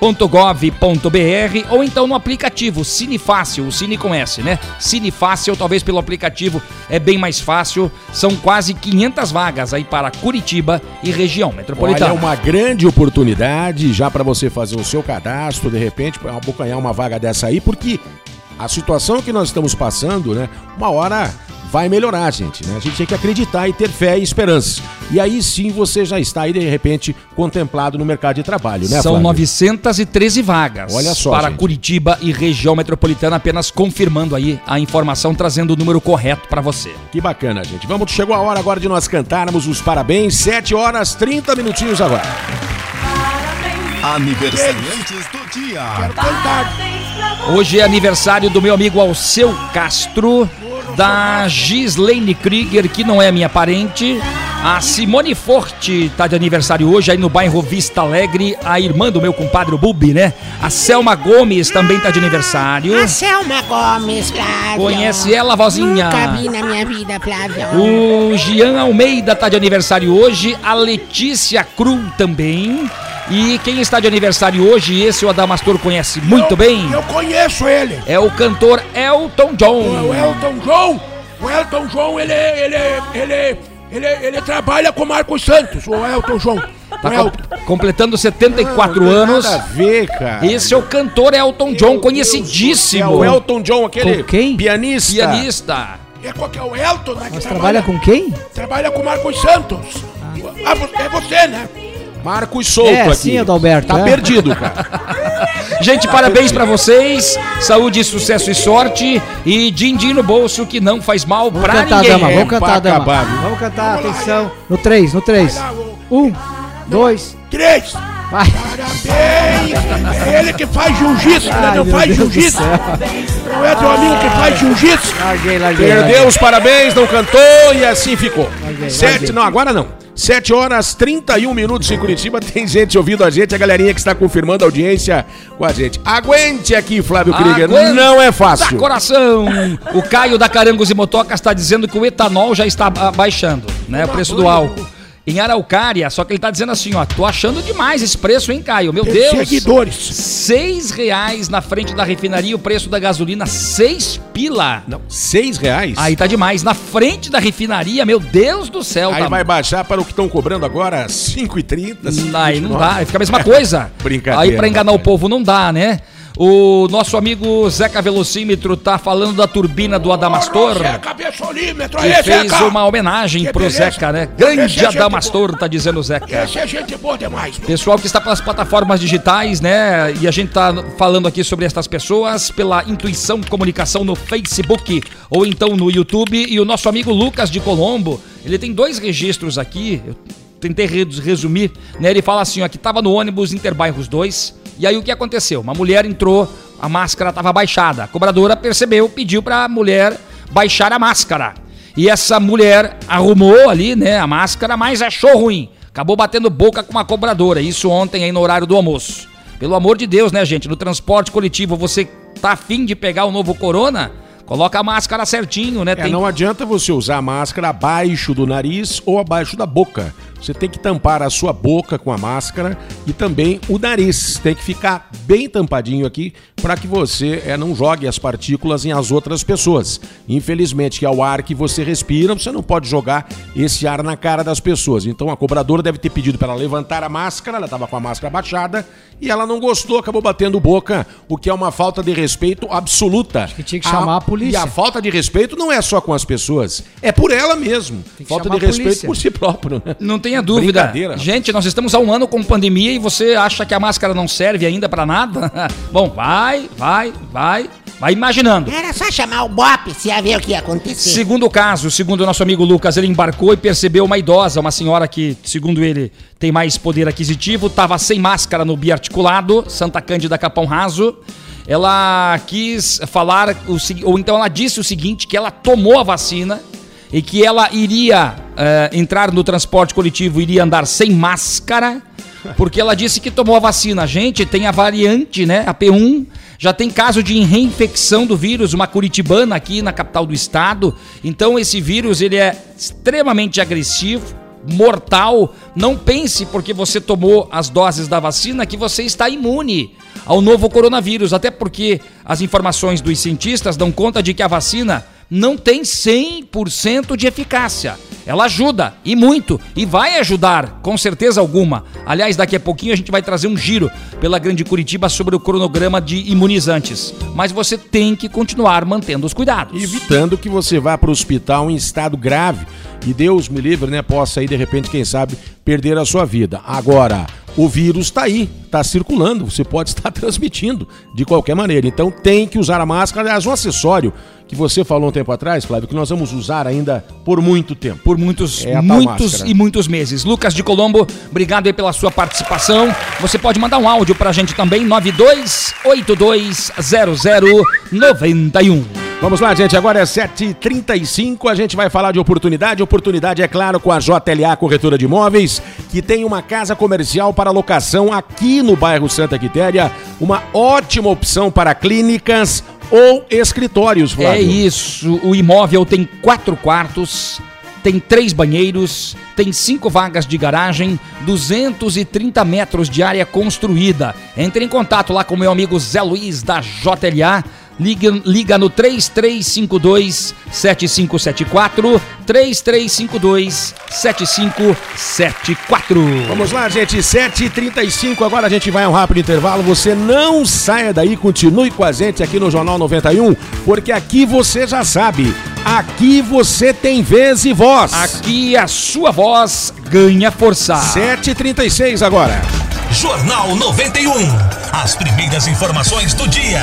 .gov.br ou então no aplicativo Cine Fácil, o Cine com S, né? Cine Fácil, talvez pelo aplicativo é bem mais fácil. São quase 500 vagas aí para Curitiba e região metropolitana. Olha, é uma grande oportunidade já para você fazer o seu cadastro, de repente, para abocanhar uma vaga dessa aí, porque a situação que nós estamos passando, né? Uma hora vai melhorar, gente. Né? A gente tem que acreditar e ter fé e esperança. E aí sim você já está aí, de repente, contemplado no mercado de trabalho, né, São Flávio? 913 vagas Olha só, para gente. Curitiba e região metropolitana, apenas confirmando aí a informação, trazendo o número correto para você. Que bacana, gente. Vamos, chegou a hora agora de nós cantarmos os parabéns. 7 horas 30 minutinhos agora. Aniversariantes do dia. Hoje é aniversário do meu amigo Alceu Castro, da Gislaine Krieger, que não é minha parente. A Simone Forte tá de aniversário hoje aí no bairro Vista Alegre. A irmã do meu compadre Bubi, né? A Selma Gomes também tá de aniversário. A Selma Gomes, Flávio. Conhece ela, vozinha? Nunca vi na minha vida, Flávio. O Gian Almeida tá de aniversário hoje. A Letícia Cru também. E quem está de aniversário hoje, esse o Adamastor conhece muito bem. Eu conheço ele. É o cantor Elton John. O Elton John. O Elton John, ele, ele, ele, ele, ele trabalha com Marcos Santos, o Elton John. Tá O com- Elton. completando 74 Não tem anos. Nada a ver, cara. Esse é o cantor Elton John, conhecidíssimo. É o Elton John, aquele Com quem? pianista. Pianista. É qual que é o Elton, né? que Mas trabalha com quem? Trabalha com Marcos Santos. Ah, vo- é você, né? Marcos Souto é, aqui. Sim, Adalberto. Tá é. perdido, cara. [laughs] Gente, parabéns para vocês. Saúde, sucesso e sorte. E din-din no bolso que não faz mal vamos pra cantar, ninguém. Dama, vamos cantar, dama. Vamos cantar, atenção. No 3, no 3. 1, 2, 3. Vai. Parabéns! É ele que faz jiu-jitsu, né? Não faz jiu-jitsu. Não é teu amigo que faz jiu-jitsu. Perdeu os parabéns, não cantou e assim ficou. Larguei, Sete, não, agora não. 7 horas 31 minutos em Curitiba. Tem gente ouvindo a gente, a galerinha que está confirmando a audiência com a gente. Aguente aqui, Flávio Krieger. Não é fácil. coração! O Caio da Carangos e Motocas está dizendo que o etanol já está baixando, né? O preço do álcool. Em Araucária, só que ele tá dizendo assim, ó, tô achando demais esse preço, hein, Caio? Meu Deus! seguidores. Seis reais na frente da refinaria, o preço da gasolina, seis pila. Não, 6 reais? Aí tá demais. Na frente da refinaria, meu Deus do céu. Aí tá... vai baixar para o que estão cobrando agora, 5,30. Aí não dá, aí fica a mesma coisa. [laughs] Brincadeira. Aí pra enganar o povo não dá, né? O nosso amigo Zeca Velocímetro tá falando da turbina do Adamastor. Zeca, Bessolímetro, Que aí, fez Zeca. uma homenagem Que pro beleza. Zeca, né? Grande é Adamastor, tá dizendo o Zeca. Esse é gente boa demais. meu. Pessoal que está pelas plataformas digitais, né? E a gente tá falando aqui sobre estas pessoas pela Intuição Comunicação no Facebook ou então no YouTube. E o nosso amigo Lucas de Colombo, ele tem dois registros aqui. Eu tentei re- resumir, né? Ele fala assim, ó, que tava no ônibus Interbairros 2. E aí o que aconteceu? Uma mulher entrou, a máscara tava baixada. A cobradora percebeu, pediu pra mulher baixar a máscara. E essa mulher arrumou ali, né, a máscara, mas achou ruim. Acabou batendo boca com uma cobradora. Isso ontem aí no horário do almoço. Pelo amor de Deus, né, gente? No transporte coletivo, você tá afim de pegar o novo corona? Coloca a máscara certinho, né? É, não adianta você usar a máscara abaixo do nariz ou abaixo da boca. Você tem que tampar a sua boca com a máscara e também o nariz. Tem que ficar bem tampadinho aqui para que você é, não jogue as partículas em as outras pessoas. Infelizmente, que é o ar que você respira, você não pode jogar esse ar na cara das pessoas. Então a cobradora deve ter pedido para ela levantar a máscara, ela estava com a máscara abaixada e ela não gostou, acabou batendo boca, o que é uma falta de respeito absoluta. que tinha que chamar a polícia. E a falta de respeito não é só com as pessoas, é por ela mesmo. Falta de respeito polícia. por si próprio, né? Não tenha dúvida. Brincadeira. Gente, nós estamos há um ano com pandemia e você acha que a máscara não serve ainda pra nada? [laughs] Bom, vai, vai, vai, vai imaginando. Era só chamar o Bop se ia ver o que ia acontecer. Segundo caso, segundo o nosso amigo Lucas, ele embarcou e percebeu uma idosa, uma senhora que, segundo ele, tem mais poder aquisitivo, estava sem máscara no biarticulado, Santa Cândida Capão Raso. Ela quis falar, o, ou então ela disse o seguinte, que ela tomou a vacina e que ela iria eh, entrar no transporte coletivo, iria andar sem máscara, porque ela disse que tomou a vacina. Gente, tem a variante, né? A P1. Já tem caso de reinfecção do vírus, uma curitibana aqui na capital do estado. Então esse vírus ele é extremamente agressivo, mortal. Não pense porque você tomou as doses da vacina que você está imune ao novo coronavírus, até porque as informações dos cientistas dão conta de que a vacina não tem 100% de eficácia. Ela ajuda e muito e vai ajudar, com certeza alguma. Aliás, daqui a pouquinho a gente vai trazer um giro pela Grande Curitiba sobre o cronograma de imunizantes. Mas você tem que continuar mantendo os cuidados. Evitando que você vá para o hospital em estado grave e Deus me livre, né? Possa aí, de repente, quem sabe, perder a sua vida. Agora, o vírus está aí, está circulando, você pode [laughs] estar transmitindo de qualquer maneira. Então tem que usar a máscara. Aliás, um acessório que você falou um tempo atrás, Flávio, que nós vamos usar ainda por muito tempo. Por muitos, É muitos máscara. e muitos meses. Lucas de Colombo, obrigado pela sua participação. Você pode mandar um áudio pra gente também, 92820091. Vamos lá, gente. Agora é 7h35. A gente vai falar de oportunidade. Oportunidade, é claro, com a JLA Corretora de Imóveis, que tem uma casa comercial para locação aqui no bairro Santa Quitéria. Uma ótima opção para clínicas ou escritórios, Flávio. É isso. O imóvel tem quatro quartos, tem três banheiros, tem cinco vagas de garagem, 230 metros de área construída. Entre em contato lá com meu amigo Zé Luiz da JLA. Liga, liga no 3352 7574 3352 7574. Vamos lá, gente. 7h35. Agora a gente vai a um rápido intervalo. Você não saia daí, continue com a gente aqui no Jornal 91, porque aqui você já sabe. Aqui você tem vez e voz. Aqui a sua voz ganha força. 7h36 agora. Jornal 91. As primeiras informações do dia.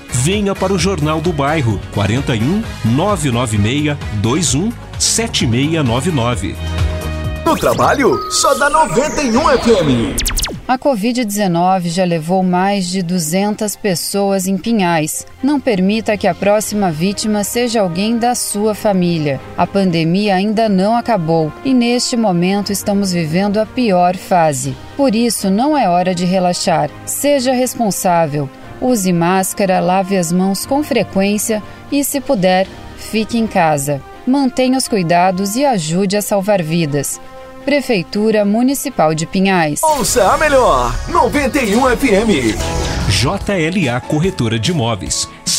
Venha para o Jornal do Bairro 41 996 21 7699. No trabalho, só dá 91 FM. A Covid-19 já levou mais de 200 pessoas em Pinhais. Não permita que a próxima vítima seja alguém da sua família. A pandemia ainda não acabou e neste momento estamos vivendo a pior fase. Por isso, não é hora de relaxar. Seja responsável. Use máscara, lave as mãos com frequência e, se puder, fique em casa. Mantenha os cuidados e ajude a salvar vidas. Prefeitura Municipal de Pinhais. Ouça a melhor 91 FM. JLA Corretora de Imóveis.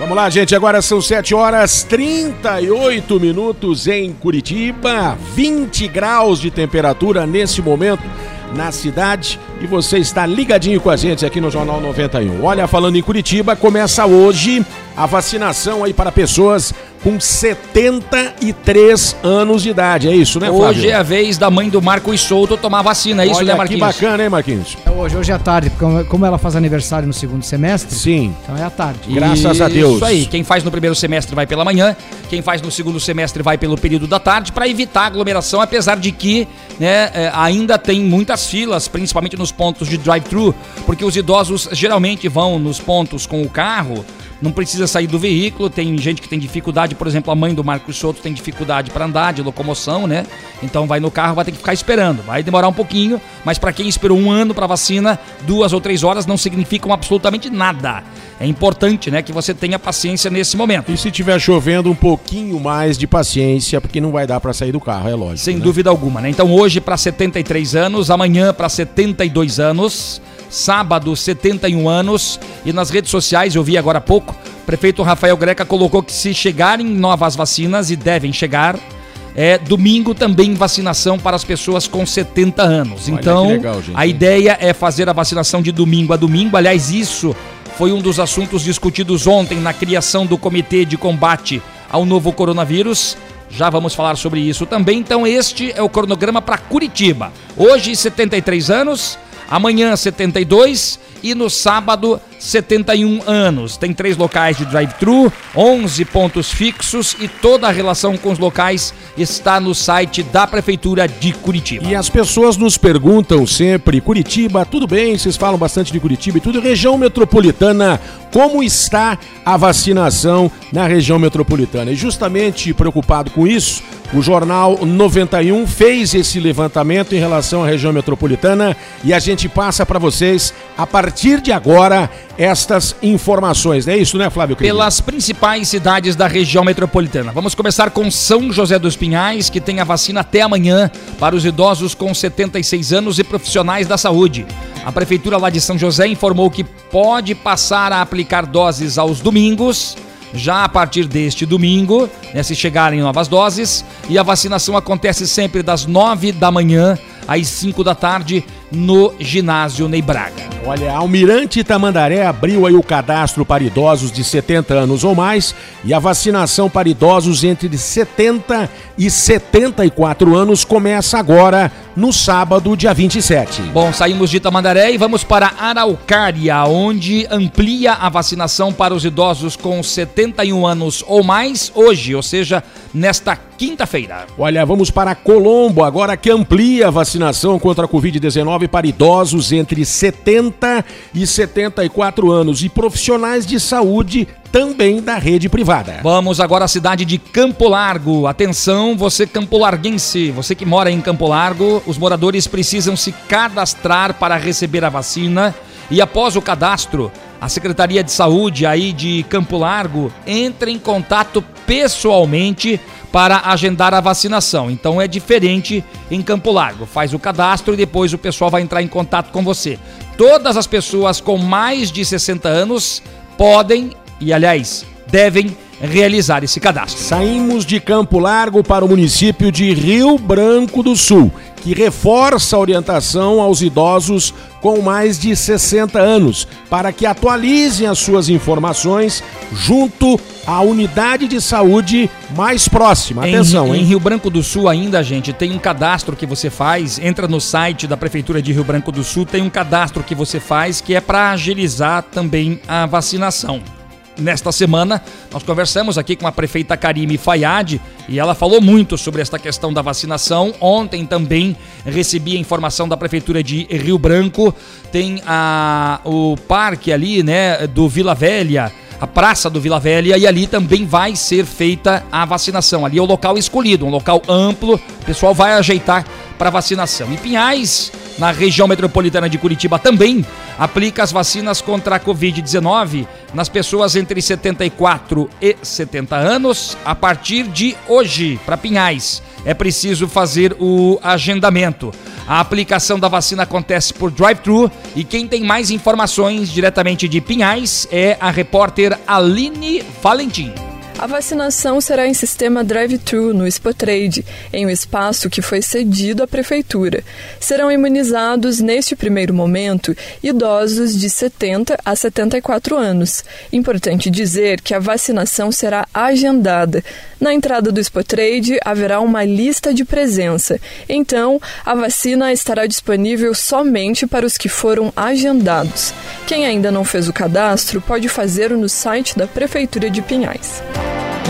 Vamos lá, gente. Agora são 7 horas 38 minutos em Curitiba, 20 graus de temperatura nesse momento na cidade e você está ligadinho com a gente aqui no Jornal 91. Olha, falando em Curitiba, começa hoje a vacinação aí para pessoas com 73 anos de idade. É isso, né, Flávio? Hoje é a vez da mãe do Marcos Souto tomar vacina, é isso, Olha né, Marquinhos? que bacana, hein, Marquinhos? É hoje, hoje é tarde, porque como ela faz aniversário no segundo semestre, Sim. então é à tarde. Graças a Deus. Isso aí, quem faz no primeiro semestre vai pela manhã, quem faz no segundo semestre vai pelo período da tarde, para evitar aglomeração, apesar de que né, é, ainda tem muitas filas, principalmente nos pontos de drive-thru, porque os idosos geralmente vão nos pontos com o carro, não precisa sair do veículo, tem gente que tem dificuldade, por exemplo, a mãe do Marcos Souto tem dificuldade para andar, de locomoção, né? Então vai no carro, vai ter que ficar esperando. Vai demorar um pouquinho, mas para quem esperou um ano para vacina, duas ou três horas não significam absolutamente nada. É importante, né, que você tenha paciência nesse momento. E se tiver chovendo, um pouquinho mais de paciência, porque não vai dar para sair do carro, é lógico. Sem né? dúvida alguma, né? Então hoje para 73 anos, amanhã para 72 anos, sábado 71 anos e nas redes sociais eu vi agora há pouco, o prefeito Rafael Greca colocou que se chegarem novas vacinas e devem chegar, é domingo também vacinação para as pessoas com 70 anos. Olha então, legal, gente. a ideia é fazer a vacinação de domingo a domingo. Aliás, isso foi um dos assuntos discutidos ontem na criação do Comitê de Combate ao Novo Coronavírus. Já vamos falar sobre isso também. Então, este é o cronograma para Curitiba. Hoje, 73 anos, amanhã, 72 e no sábado, 71 anos. Tem três locais de drive-thru, 11 pontos fixos e toda a relação com os locais está no site da Prefeitura de Curitiba. E as pessoas nos perguntam sempre, Curitiba, tudo bem, vocês falam bastante de Curitiba e tudo, região metropolitana, como está a vacinação na região metropolitana? E justamente preocupado com isso, o Jornal 91 fez esse levantamento em relação à região metropolitana e a gente passa para vocês, a partir de agora, estas informações. É isso, né, Flávio? Pelas principais cidades da região metropolitana. Vamos começar com São José dos Pinhais, que tem a vacina até amanhã para os idosos com 76 anos e profissionais da saúde. A prefeitura lá de São José informou que pode passar a aplicar doses aos domingos. Já a partir deste domingo, né, se chegarem novas doses, e a vacinação acontece sempre das 9 da manhã às 5 da tarde no ginásio Ney Braga. Olha, Almirante Tamandaré abriu aí o cadastro para idosos de 70 anos ou mais e a vacinação para idosos entre 70 e 74 anos começa agora no sábado, dia 27. Bom, saímos de Tamandaré e vamos para Araucária, onde amplia a vacinação para os idosos com 71 anos ou mais hoje, ou seja, nesta quinta-feira. Olha, vamos para Colombo, agora que amplia a vacinação contra a Covid-19 Covid-19 para idosos entre 70 e 74 anos e profissionais de saúde também da rede privada. Vamos agora à cidade de Campo Largo. Atenção, você campolarguense, você que mora em Campo Largo, os moradores precisam se cadastrar para receber a vacina e após o cadastro, a Secretaria de Saúde aí de Campo Largo entra em contato pessoalmente para agendar a vacinação. Então é diferente em Campo Largo. Faz o cadastro e depois o pessoal vai entrar em contato com você. Todas as pessoas com mais de 60 anos podem e, aliás, devem realizar esse cadastro. Saímos de Campo Largo para o município de Rio Branco do Sul, que reforça a orientação aos idosos com mais de 60 anos para que atualizem as suas informações junto à unidade de saúde mais próxima. Atenção, em? Em Rio Branco do Sul ainda, gente, tem um cadastro que você faz, entra no site da prefeitura de Rio Branco do Sul, tem um cadastro que você faz que é para agilizar também a vacinação. Nesta semana, nós conversamos aqui com a prefeita Karime Fayad e ela falou muito sobre esta questão da vacinação. Ontem também recebi a informação da prefeitura de Rio Branco. Tem a, o parque ali, né, do Vila Velha, a praça do Vila Velha, e ali também vai ser feita a vacinação. Ali é o local escolhido, um local amplo. O pessoal vai ajeitar para vacinação. E Pinhais, na região metropolitana de Curitiba, também aplica as vacinas contra a Covid-19 nas pessoas entre 74 e 70 anos a partir de hoje, para Pinhais. É preciso fazer o agendamento. A aplicação da vacina acontece por drive-thru e quem tem mais informações diretamente de Pinhais é a repórter Aline Valentim. A vacinação será em sistema drive-thru no Expotrade, em um espaço que foi cedido à prefeitura. Serão imunizados, neste primeiro momento, idosos de 70 a 74 anos. Importante dizer que a vacinação será agendada. Na entrada do Expotrade haverá uma lista de presença. Então, a vacina estará disponível somente para os que foram agendados. Quem ainda não fez o cadastro pode fazê-lo no site da Prefeitura de Pinhais.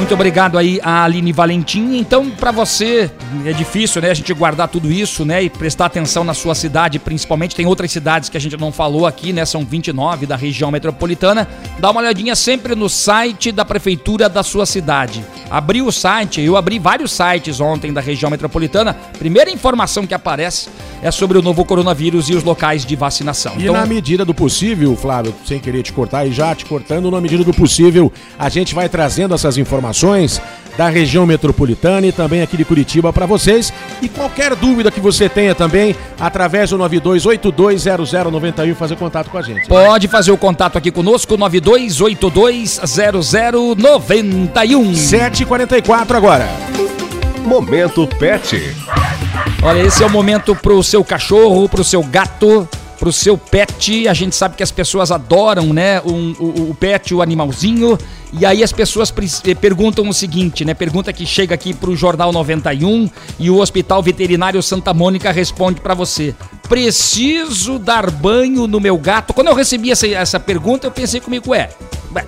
Muito obrigado aí a Aline Valentim. Então, para você, é difícil, né, a gente guardar tudo isso, né, e prestar atenção na sua cidade, principalmente. Tem outras cidades que a gente não falou aqui, né, são 29 da região metropolitana. Dá uma olhadinha sempre no site da prefeitura da sua cidade. Abri o site, eu abri vários sites ontem da região metropolitana. Primeira informação que aparece é sobre o novo coronavírus e os locais de vacinação. E na medida do possível, Flávio, sem querer te cortar e já te cortando, na medida do possível, a gente vai trazendo essas informações da região metropolitana e também aqui de Curitiba para vocês. E qualquer dúvida que você tenha também, através do 92820091, fazer contato com a gente. Pode fazer o contato aqui conosco, 92820091. 7h44 agora. Momento Pet. Olha, esse é o momento pro seu cachorro, pro seu gato, pro seu pet. A gente sabe que as pessoas adoram, né, um, o, o pet, o animalzinho. E aí as pessoas eh, perguntam o seguinte, né? Pergunta que chega aqui pro Jornal 91 e o Hospital Veterinário Santa Mônica responde para você: "Preciso dar banho no meu gato?". Quando eu recebi essa, essa pergunta, eu pensei comigo, é,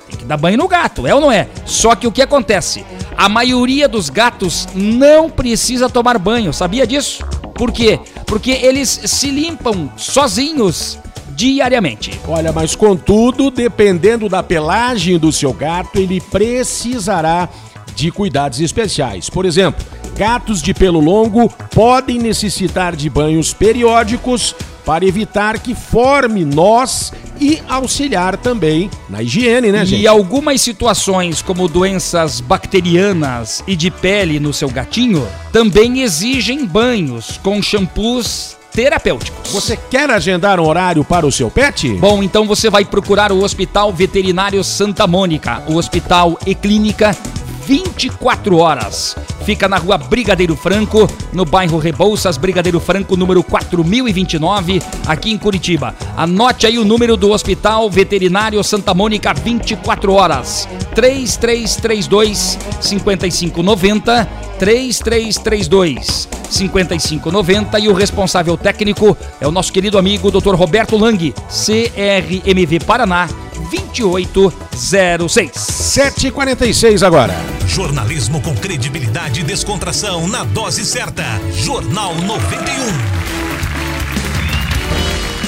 tem que dar banho no gato, é ou não é? Só que o que acontece? A maioria dos gatos não precisa tomar banho, sabia disso? Por quê? Porque eles se limpam sozinhos diariamente. Olha, mas contudo, dependendo da pelagem do seu gato, ele precisará de cuidados especiais. Por exemplo, gatos de pelo longo podem necessitar de banhos periódicos para evitar que forme nós e auxiliar também na higiene, né, gente? E algumas situações, como doenças bacterianas e de pele no seu gatinho, também exigem banhos com shampoos terapêuticos. Você quer agendar um horário para o seu pet? Bom, então você vai procurar o Hospital Veterinário Santa Mônica, o Hospital e Clínica 24 horas. Fica na rua Brigadeiro Franco, no bairro Rebouças, Brigadeiro Franco, número 4029, aqui em Curitiba. Anote aí o número do Hospital Veterinário Santa Mônica 24 horas. 3332 5590 3332 5590 e o responsável técnico é o nosso querido amigo Dr. Roberto Lang, CRMV Paraná 2806. 7h46 agora. Jornalismo com credibilidade e descontração na dose certa. Jornal 91.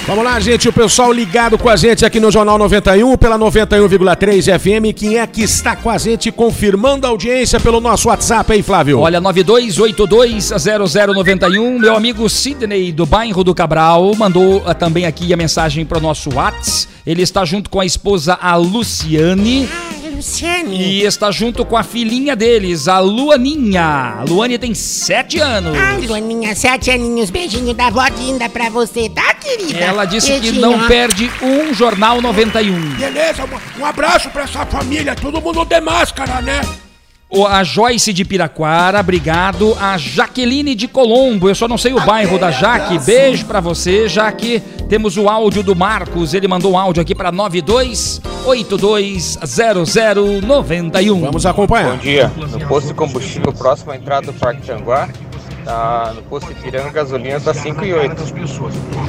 Vamos lá, gente, o pessoal ligado com a gente aqui no Jornal 91, pela 91,3 FM. Quem é que está com a gente confirmando a audiência pelo nosso WhatsApp aí, Flávio? Olha, 92820091, meu amigo Sidney do bairro do Cabral mandou uh, também aqui a mensagem para o nosso WhatsApp. Ele está junto com a esposa, a Luciane. Luciane. E está junto com a filhinha deles, a Luaninha. A Luane tem sete anos. Ai, Luaninha, sete aninhos, beijinho da vó Dinda pra você, tá, querida? Ela disse que Beijinho, não ó. perde um Jornal 91. Beleza, um- um abraço pra essa família, todo mundo de máscara, né? A Joyce de Piraquara, obrigado. A Jaqueline de Colombo, eu só não sei o bairro da Jaque. Beijo pra você, Jaque. Temos o áudio do Marcos, ele mandou um áudio aqui pra 92820091. Vamos acompanhar. Bom dia. No posto de combustível próximo à entrada do Parque Tanguá, tá, no posto Ipiranga, gasolina tá 5 e 8.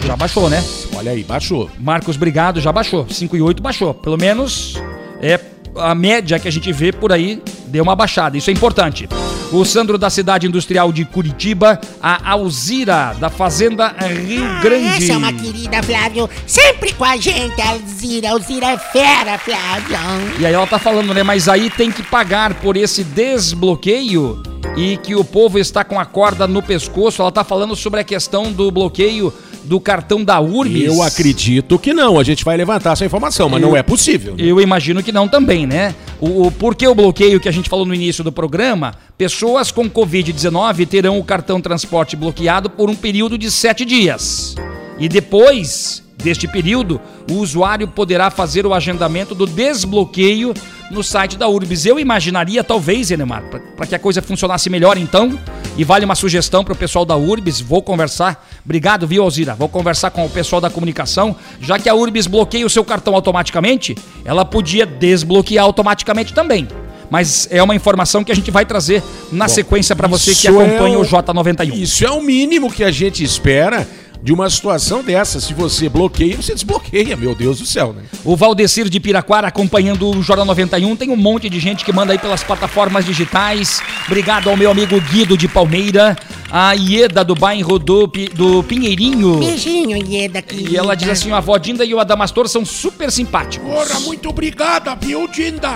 Já baixou, né? Olha aí, baixou. Marcos, obrigado, já baixou. 5 e 8 baixou. Pelo menos é a média que a gente vê por aí deu uma baixada. Isso é importante. O Sandro da cidade industrial de Curitiba, a Alzira da Fazenda Rio Grande. Essa é uma querida, Flávio. Sempre com a gente, Alzira. Alzira é fera, Flávio. E aí ela tá falando, né? Mas aí tem que pagar por esse desbloqueio e que o povo está com a corda no pescoço. Ela tá falando sobre a questão do bloqueio do cartão da Urbis. Eu acredito que não. A gente vai levantar essa informação, mas Eu- não é possível. Eu imagino que não também, né? O, o por que o bloqueio que a gente falou no início do programa? Pessoas com Covid-19 terão o cartão transporte bloqueado por um período de sete dias. E depois deste período, o usuário poderá fazer o agendamento do desbloqueio no site da Urbis. Eu imaginaria, talvez, Enemar, para que a coisa funcionasse melhor então, e vale uma sugestão para o pessoal da Urbis, vou conversar. Obrigado, viu, Alzira? Vou conversar com o pessoal da comunicação. Já que a Urbis bloqueia o seu cartão automaticamente, ela podia desbloquear automaticamente também. Mas é uma informação que a gente vai trazer na Bom, sequência para você que é acompanha o- o J91. Isso é o mínimo que a gente espera de uma situação dessa. Se você bloqueia, você desbloqueia, meu Deus do céu, né? O Valdecir de Piraquara acompanhando o Jornal 91. Tem um monte de gente que manda aí pelas plataformas digitais. Obrigado ao meu amigo Guido de Palmeira. A Ieda do bairro do, do Pinheirinho. Beijinho, Ieda, querida. E ela diz assim: a avó Dinda e o Adamastor são super simpáticos. Porra, muito obrigada, viu, Dinda?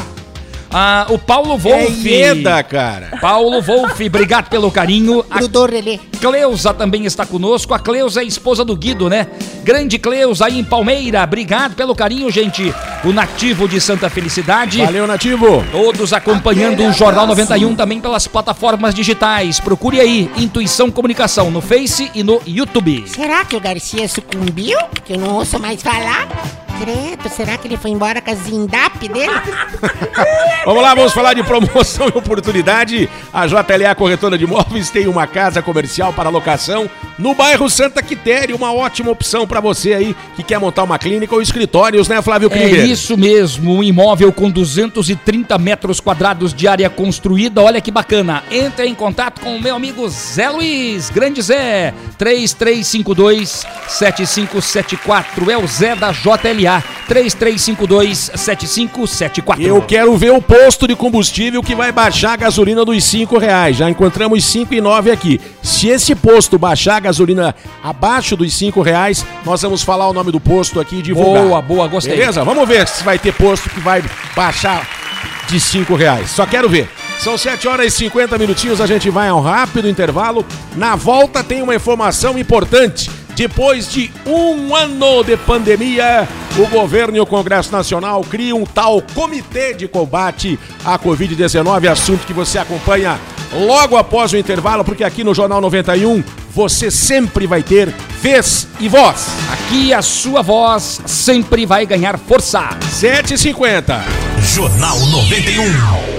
Ah, o Paulo Wolff. É Ieda, cara. Paulo Wolff, obrigado pelo carinho. A. Cleusa também está conosco. A Cleusa é esposa do Guido, né? Grande Cleusa aí em Palmeira. Obrigado pelo carinho, gente. O nativo de Santa Felicidade. Valeu, nativo. Todos acompanhando o Jornal 91 também pelas plataformas digitais. Procure aí Intuição Comunicação no Face e no YouTube. Será que o Garcia sucumbiu? Que eu não ouço mais falar? Credo, será que ele foi embora com a Zindap dele? [laughs] Vamos lá, vamos falar de promoção e oportunidade. A JLA Corretora de Imóveis tem uma casa comercial para locação no bairro Santa Quitéria. Uma ótima opção para você aí que quer montar uma clínica ou escritórios, né, Flávio É Krieger? isso mesmo, um imóvel com 230 metros quadrados de área construída. Olha que bacana. Entre em contato com o meu amigo Zé Luiz, grande Zé, 3352 7574. É o Zé da JLA, 3352 7574. Eu quero ver o posto de combustível que vai baixar a gasolina dos 5 reais. Já encontramos 5 e 9 aqui. Se esse posto baixar a gasolina abaixo dos 5 reais, nós vamos falar o nome do posto aqui e divulgar. Boa, boa, gostei. Beleza? Vamos ver se vai ter posto que vai baixar de 5 reais. Só quero ver. São 7 horas e 50 minutinhos, a gente vai a um rápido intervalo. Na volta tem uma informação importante. Depois de um ano de pandemia, o governo e o Congresso Nacional criam um tal comitê de combate à Covid-19, assunto que você acompanha logo após o intervalo, porque aqui no Jornal 91 você sempre vai ter vez e voz. Aqui a sua voz sempre vai ganhar força. 7h50. Jornal 91.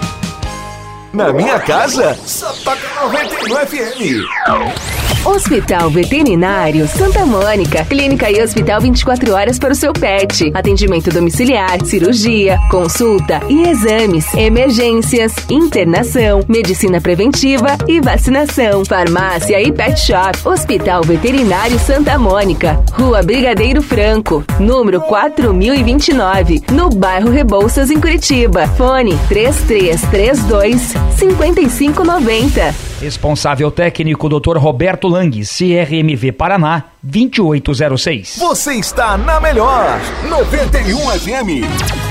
Na minha casa, só toca 91 FM. Hospital Veterinário Santa Mônica. Clínica e hospital 24 horas para o seu pet. Atendimento domiciliar, cirurgia, consulta e exames, emergências, internação, medicina preventiva e vacinação. Farmácia e pet shop. Hospital Veterinário Santa Mônica. Rua Brigadeiro Franco, número 4029, no bairro Rebouças, em Curitiba. Fone 3332 5590. Responsável técnico Dr. Roberto Lang, CRMV Paraná, 2806. Você está na melhor 91 FM.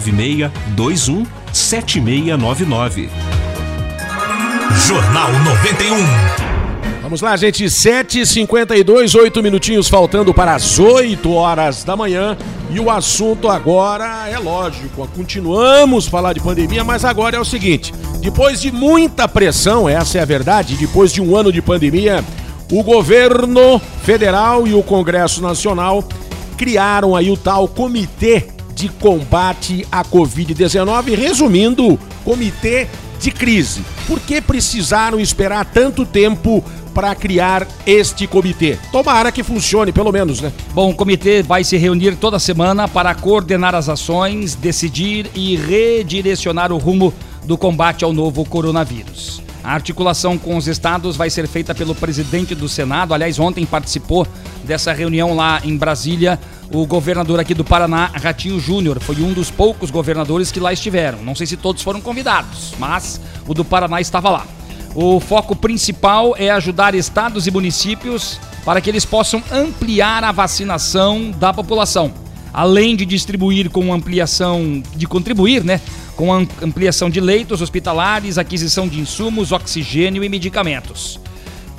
21 7699. Jornal 91. Vamos lá, gente. 7h52, 8 minutinhos faltando para as 8 horas da manhã. E o assunto agora é lógico. Continuamos falar de pandemia, mas agora é o seguinte: depois de muita pressão, essa é a verdade, depois de um ano de pandemia, o governo federal e o Congresso Nacional criaram aí o tal Comitê de Combate à Covid-19, resumindo, Comitê de Crise. Por que precisaram esperar tanto tempo para criar este comitê? Tomara que funcione, pelo menos, né? Bom, o comitê vai se reunir toda semana para coordenar as ações, decidir e redirecionar o rumo do combate ao novo coronavírus. A articulação com os estados vai ser feita pelo presidente do Senado. Aliás, ontem participou dessa reunião lá em Brasília o governador aqui do Paraná, Ratinho Júnior. Foi um dos poucos governadores que lá estiveram. Não sei se todos foram convidados, mas o do Paraná estava lá. O foco principal é ajudar estados e municípios para que eles possam ampliar a vacinação da população, além de distribuir com ampliação, de contribuir, né, com ampliação de leitos hospitalares, aquisição de insumos, oxigênio e medicamentos.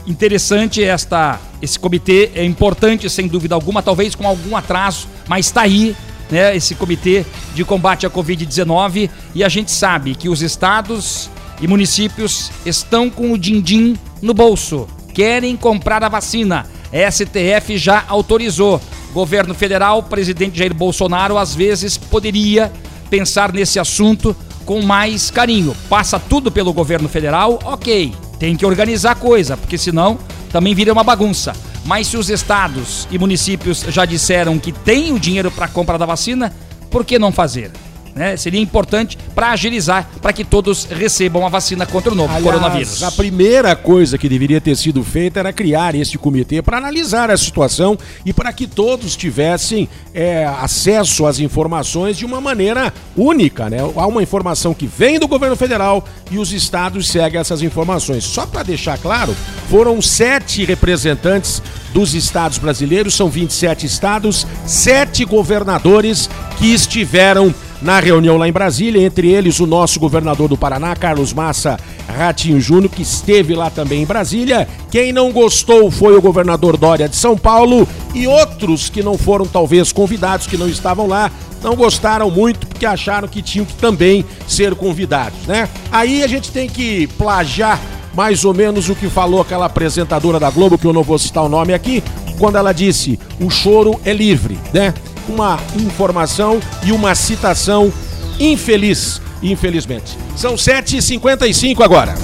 Interessante esta esse comitê, é importante sem dúvida alguma, talvez com algum atraso, mas está aí, né, esse comitê de combate à COVID-19 e a gente sabe que os estados e municípios estão com o din-din no bolso, querem comprar a vacina. STF já autorizou. Governo federal, presidente Jair Bolsonaro, às vezes poderia pensar nesse assunto com mais carinho. Passa tudo pelo governo federal, ok. Tem que organizar a coisa, porque senão também vira uma bagunça. Mas se os estados e municípios já disseram que tem o dinheiro para compra da vacina, por que não fazer? Né? Seria importante para agilizar, para que todos recebam a vacina contra o novo Aliás, coronavírus. A primeira coisa que deveria ter sido feita era criar esse comitê para analisar a situação e para que todos tivessem é, acesso às informações de uma maneira única. Né? Há uma informação que vem do governo federal e os estados seguem essas informações. Só para deixar claro, foram sete representantes dos estados brasileiros, são 27 estados, sete governadores que estiveram na reunião lá em Brasília, entre eles o nosso governador do Paraná, Carlos Massa Ratinho Júnior, que esteve lá também em Brasília. Quem não gostou foi o governador Dória de São Paulo e outros que não foram talvez convidados, que não estavam lá, não gostaram muito porque acharam que tinham que também ser convidados, né? Aí a gente tem que plagiar mais ou menos o que falou aquela apresentadora da Globo, que eu não vou citar o nome aqui, quando ela disse: "O choro é livre", né? Uma informação e uma citação infeliz, infelizmente. São 7h55 agora.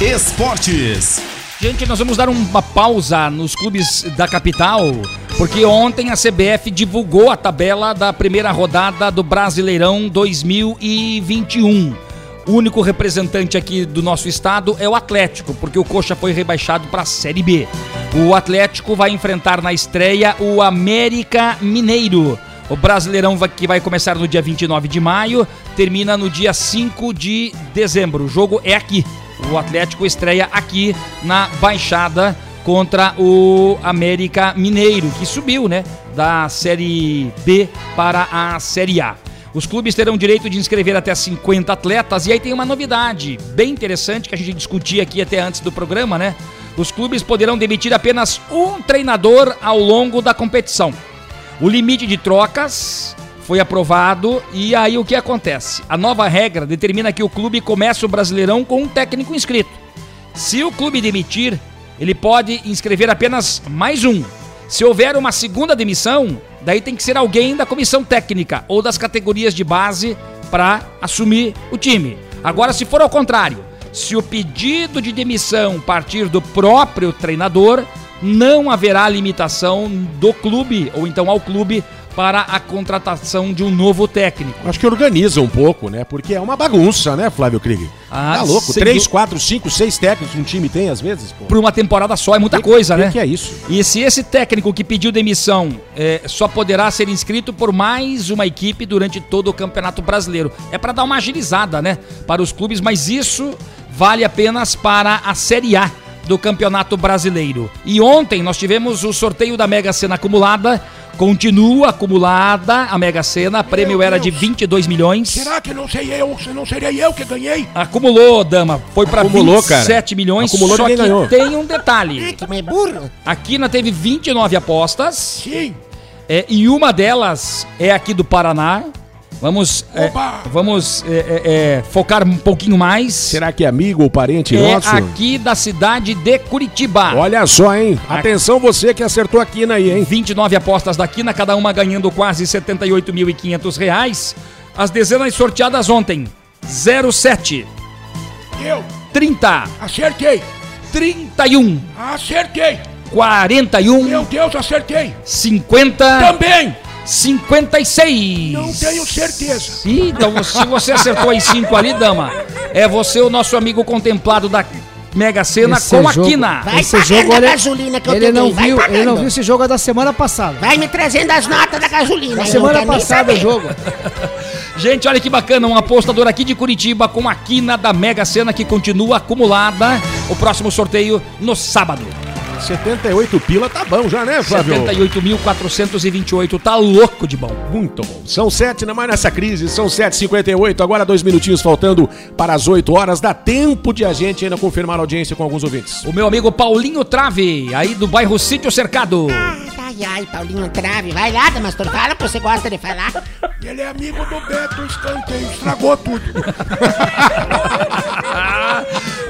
Esportes. Gente, nós vamos dar uma pausa nos clubes da capital, porque ontem a CBF divulgou a tabela da primeira rodada do Brasileirão 2021. O único representante aqui do nosso estado é o Atlético, porque o Coxa foi rebaixado para a Série B. O Atlético vai enfrentar na estreia o América Mineiro. O Brasileirão que vai começar no dia 29 de maio, termina no dia 5 de dezembro. O jogo é aqui. O Atlético estreia aqui na Baixada contra o América Mineiro, que subiu, né, da Série B para a Série A. Os clubes terão direito de inscrever até 50 atletas. E aí tem uma novidade bem interessante que a gente discutia aqui até antes do programa, né? Os clubes poderão demitir apenas um treinador ao longo da competição. O limite de trocas foi aprovado e aí o que acontece? A nova regra determina que o clube começa o Brasileirão com um técnico inscrito. Se o clube demitir, ele pode inscrever apenas mais um. Se houver uma segunda demissão, daí tem que ser alguém da comissão técnica ou das categorias de base para assumir o time. Agora, se for ao contrário, se o pedido de demissão partir do próprio treinador, não haverá limitação do clube ou então ao clube para a contratação de um novo técnico. Acho que organiza um pouco, né? Porque é uma bagunça, né, Flávio Krieg? Ah, tá louco? Três, quatro, cinco, seis técnicos um time tem às vezes, pô. Por uma temporada só é muita coisa, né? que é isso? E se esse técnico que pediu demissão é, só poderá ser inscrito por mais uma equipe durante todo o Campeonato Brasileiro. É para dar uma agilizada, né? Para os clubes, mas isso vale apenas para a Série A do Campeonato Brasileiro. E ontem nós tivemos o sorteio da Mega Sena acumulada. Continua acumulada a Mega Sena, a prêmio era de 22 milhões. Será que não sei eu, se não seria eu que ganhei? Acumulou, dama. Foi para Acumulou, 27 cara. milhões. Acumulou, só que ganhou. tem um detalhe. [laughs] Que é burro. A Quina teve 29 apostas. Sim. É, e uma delas é aqui do Paraná. Vamos, é, vamos é, é, é, focar um pouquinho mais. Será que é amigo ou parente É nosso? aqui da cidade de Curitiba. Olha só, hein? Atenção você que acertou a Quina aí, hein? 29 apostas da Quina, cada uma ganhando quase 78.500 reais. As dezenas sorteadas ontem. 07, Eu 30, acertei. 31, Acertei. 41, Meu Deus, acertei. 50, Também. 56. Não tenho certeza. Ih, então se você acertou aí 5 ali, dama, é você o nosso amigo contemplado da Mega Sena Esse com a jogo- Quina. Vai Esse jogo, a olha, gasolina que eu ele peguei, não viu, ele não viu esse jogo da semana passada. Vai me trazendo as notas da gasolina. Na eu não semana passada o jogo. [laughs] Gente, olha que bacana, um apostador aqui de Curitiba com a Quina da Mega Sena que continua acumulada. O próximo sorteio no sábado. 78 pila tá bom já, né, Flávio? 78.428, tá louco de bom. Muito bom. São sete, ainda mais nessa crise, são 7h58, agora dois minutinhos faltando para as 8 horas. Dá tempo de a gente ainda confirmar a audiência com alguns ouvintes. O meu amigo Paulinho Trave, aí do bairro Sítio Cercado. Ai, ai, Paulinho Trave. Vai lá, Damastor, fala que você gosta de falar. Ele é amigo do Beto Escanteio. Estragou tudo. [laughs]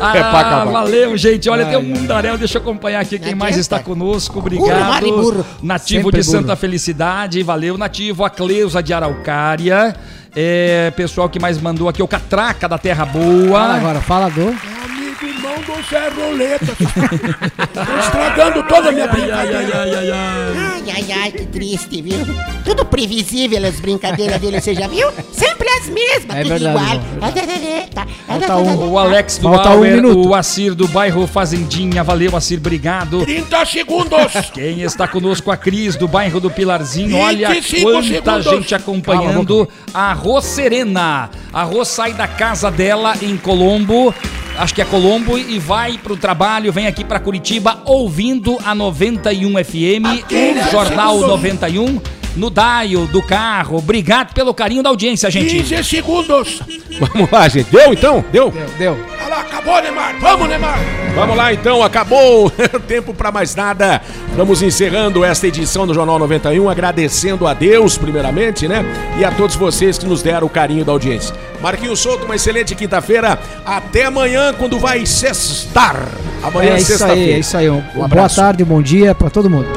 Ah, É pra acabar. valeu, gente. Olha, Ai, tem um mundaréu. Deixa eu acompanhar aqui quem Não mais está conosco. Obrigado. burro. Nativo Sempre de burro. Santa Felicidade. Valeu, Nativo. A Cleusa de Araucária. É, pessoal que mais mandou aqui, o Catraca da Terra Boa. Fala agora, fala do. É do Zé Roleta. Tô estragando toda a minha brincadeira. Ai, ai, ai, que triste, viu? Tudo previsível as brincadeiras dele, você já viu? Sempre as mesmas, É tudo verdade, igual. Falta um. O Alex do Falta um Bauer, minuto. o Assir do bairro Fazendinha. Valeu, Assir, obrigado. 30 segundos. Quem está conosco, a Cris do bairro do Pilarzinho. Olha 25 quanta segundos. gente acompanhando a Rô Serena. A Rô sai da casa dela em Colombo. Acho que é Colombo e vai pro trabalho, vem aqui pra Curitiba ouvindo a 91 FM, o Jornal 91 no dial do carro. Obrigado pelo carinho da audiência, gente. 15 segundos. Vamos lá, gente. Deu então? Deu? Deu, deu. Acabou, Neymar. Vamos, Neymar. Vamos lá então, acabou [laughs] tempo para mais nada. Vamos encerrando esta edição do Jornal 91, agradecendo a Deus, primeiramente, né? E a todos vocês que nos deram o carinho da audiência. Marquinhos Souto, uma excelente quinta-feira. Até amanhã, quando vai sextar. Amanhã É isso aí, sexta-feira. é isso aí. Um, Um boa tarde, bom dia pra todo mundo.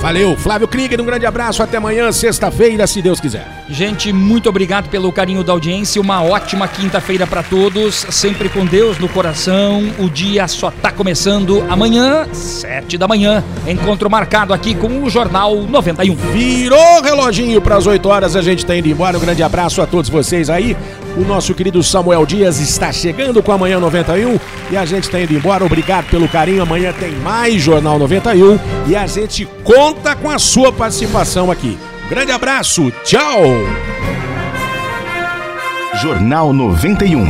Valeu, Flávio Krieger, um grande abraço. Até amanhã, sexta-feira, se Deus quiser. Gente, muito obrigado pelo carinho da audiência. Uma ótima quinta-feira para todos. Sempre com Deus no coração. O dia só tá começando. Amanhã, sete da manhã. Encontro marcado aqui com o Jornal 91. Virou reloginho para as 8 horas, a gente tá indo embora. Um grande abraço a todos vocês aí. O nosso querido Samuel Dias está chegando com amanhã 91 e a gente tá indo embora. Obrigado pelo carinho. Amanhã tem mais Jornal 91 e a gente conta com a sua participação aqui. Grande abraço, tchau! Jornal 91.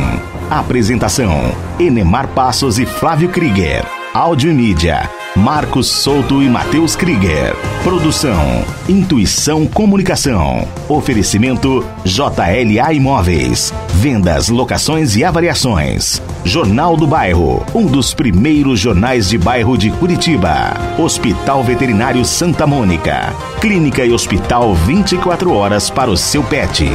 Apresentação: Enemar Passos e Flávio Krieger. Áudio e mídia: Marcos Souto e Matheus Krieger. Produção Intuição Comunicação. Oferecimento JLA Imóveis. Vendas, locações e avaliações. Jornal do Bairro, um dos primeiros jornais de bairro de Curitiba. Hospital Veterinário Santa Mônica. Clínica e hospital 24 horas para o seu pet.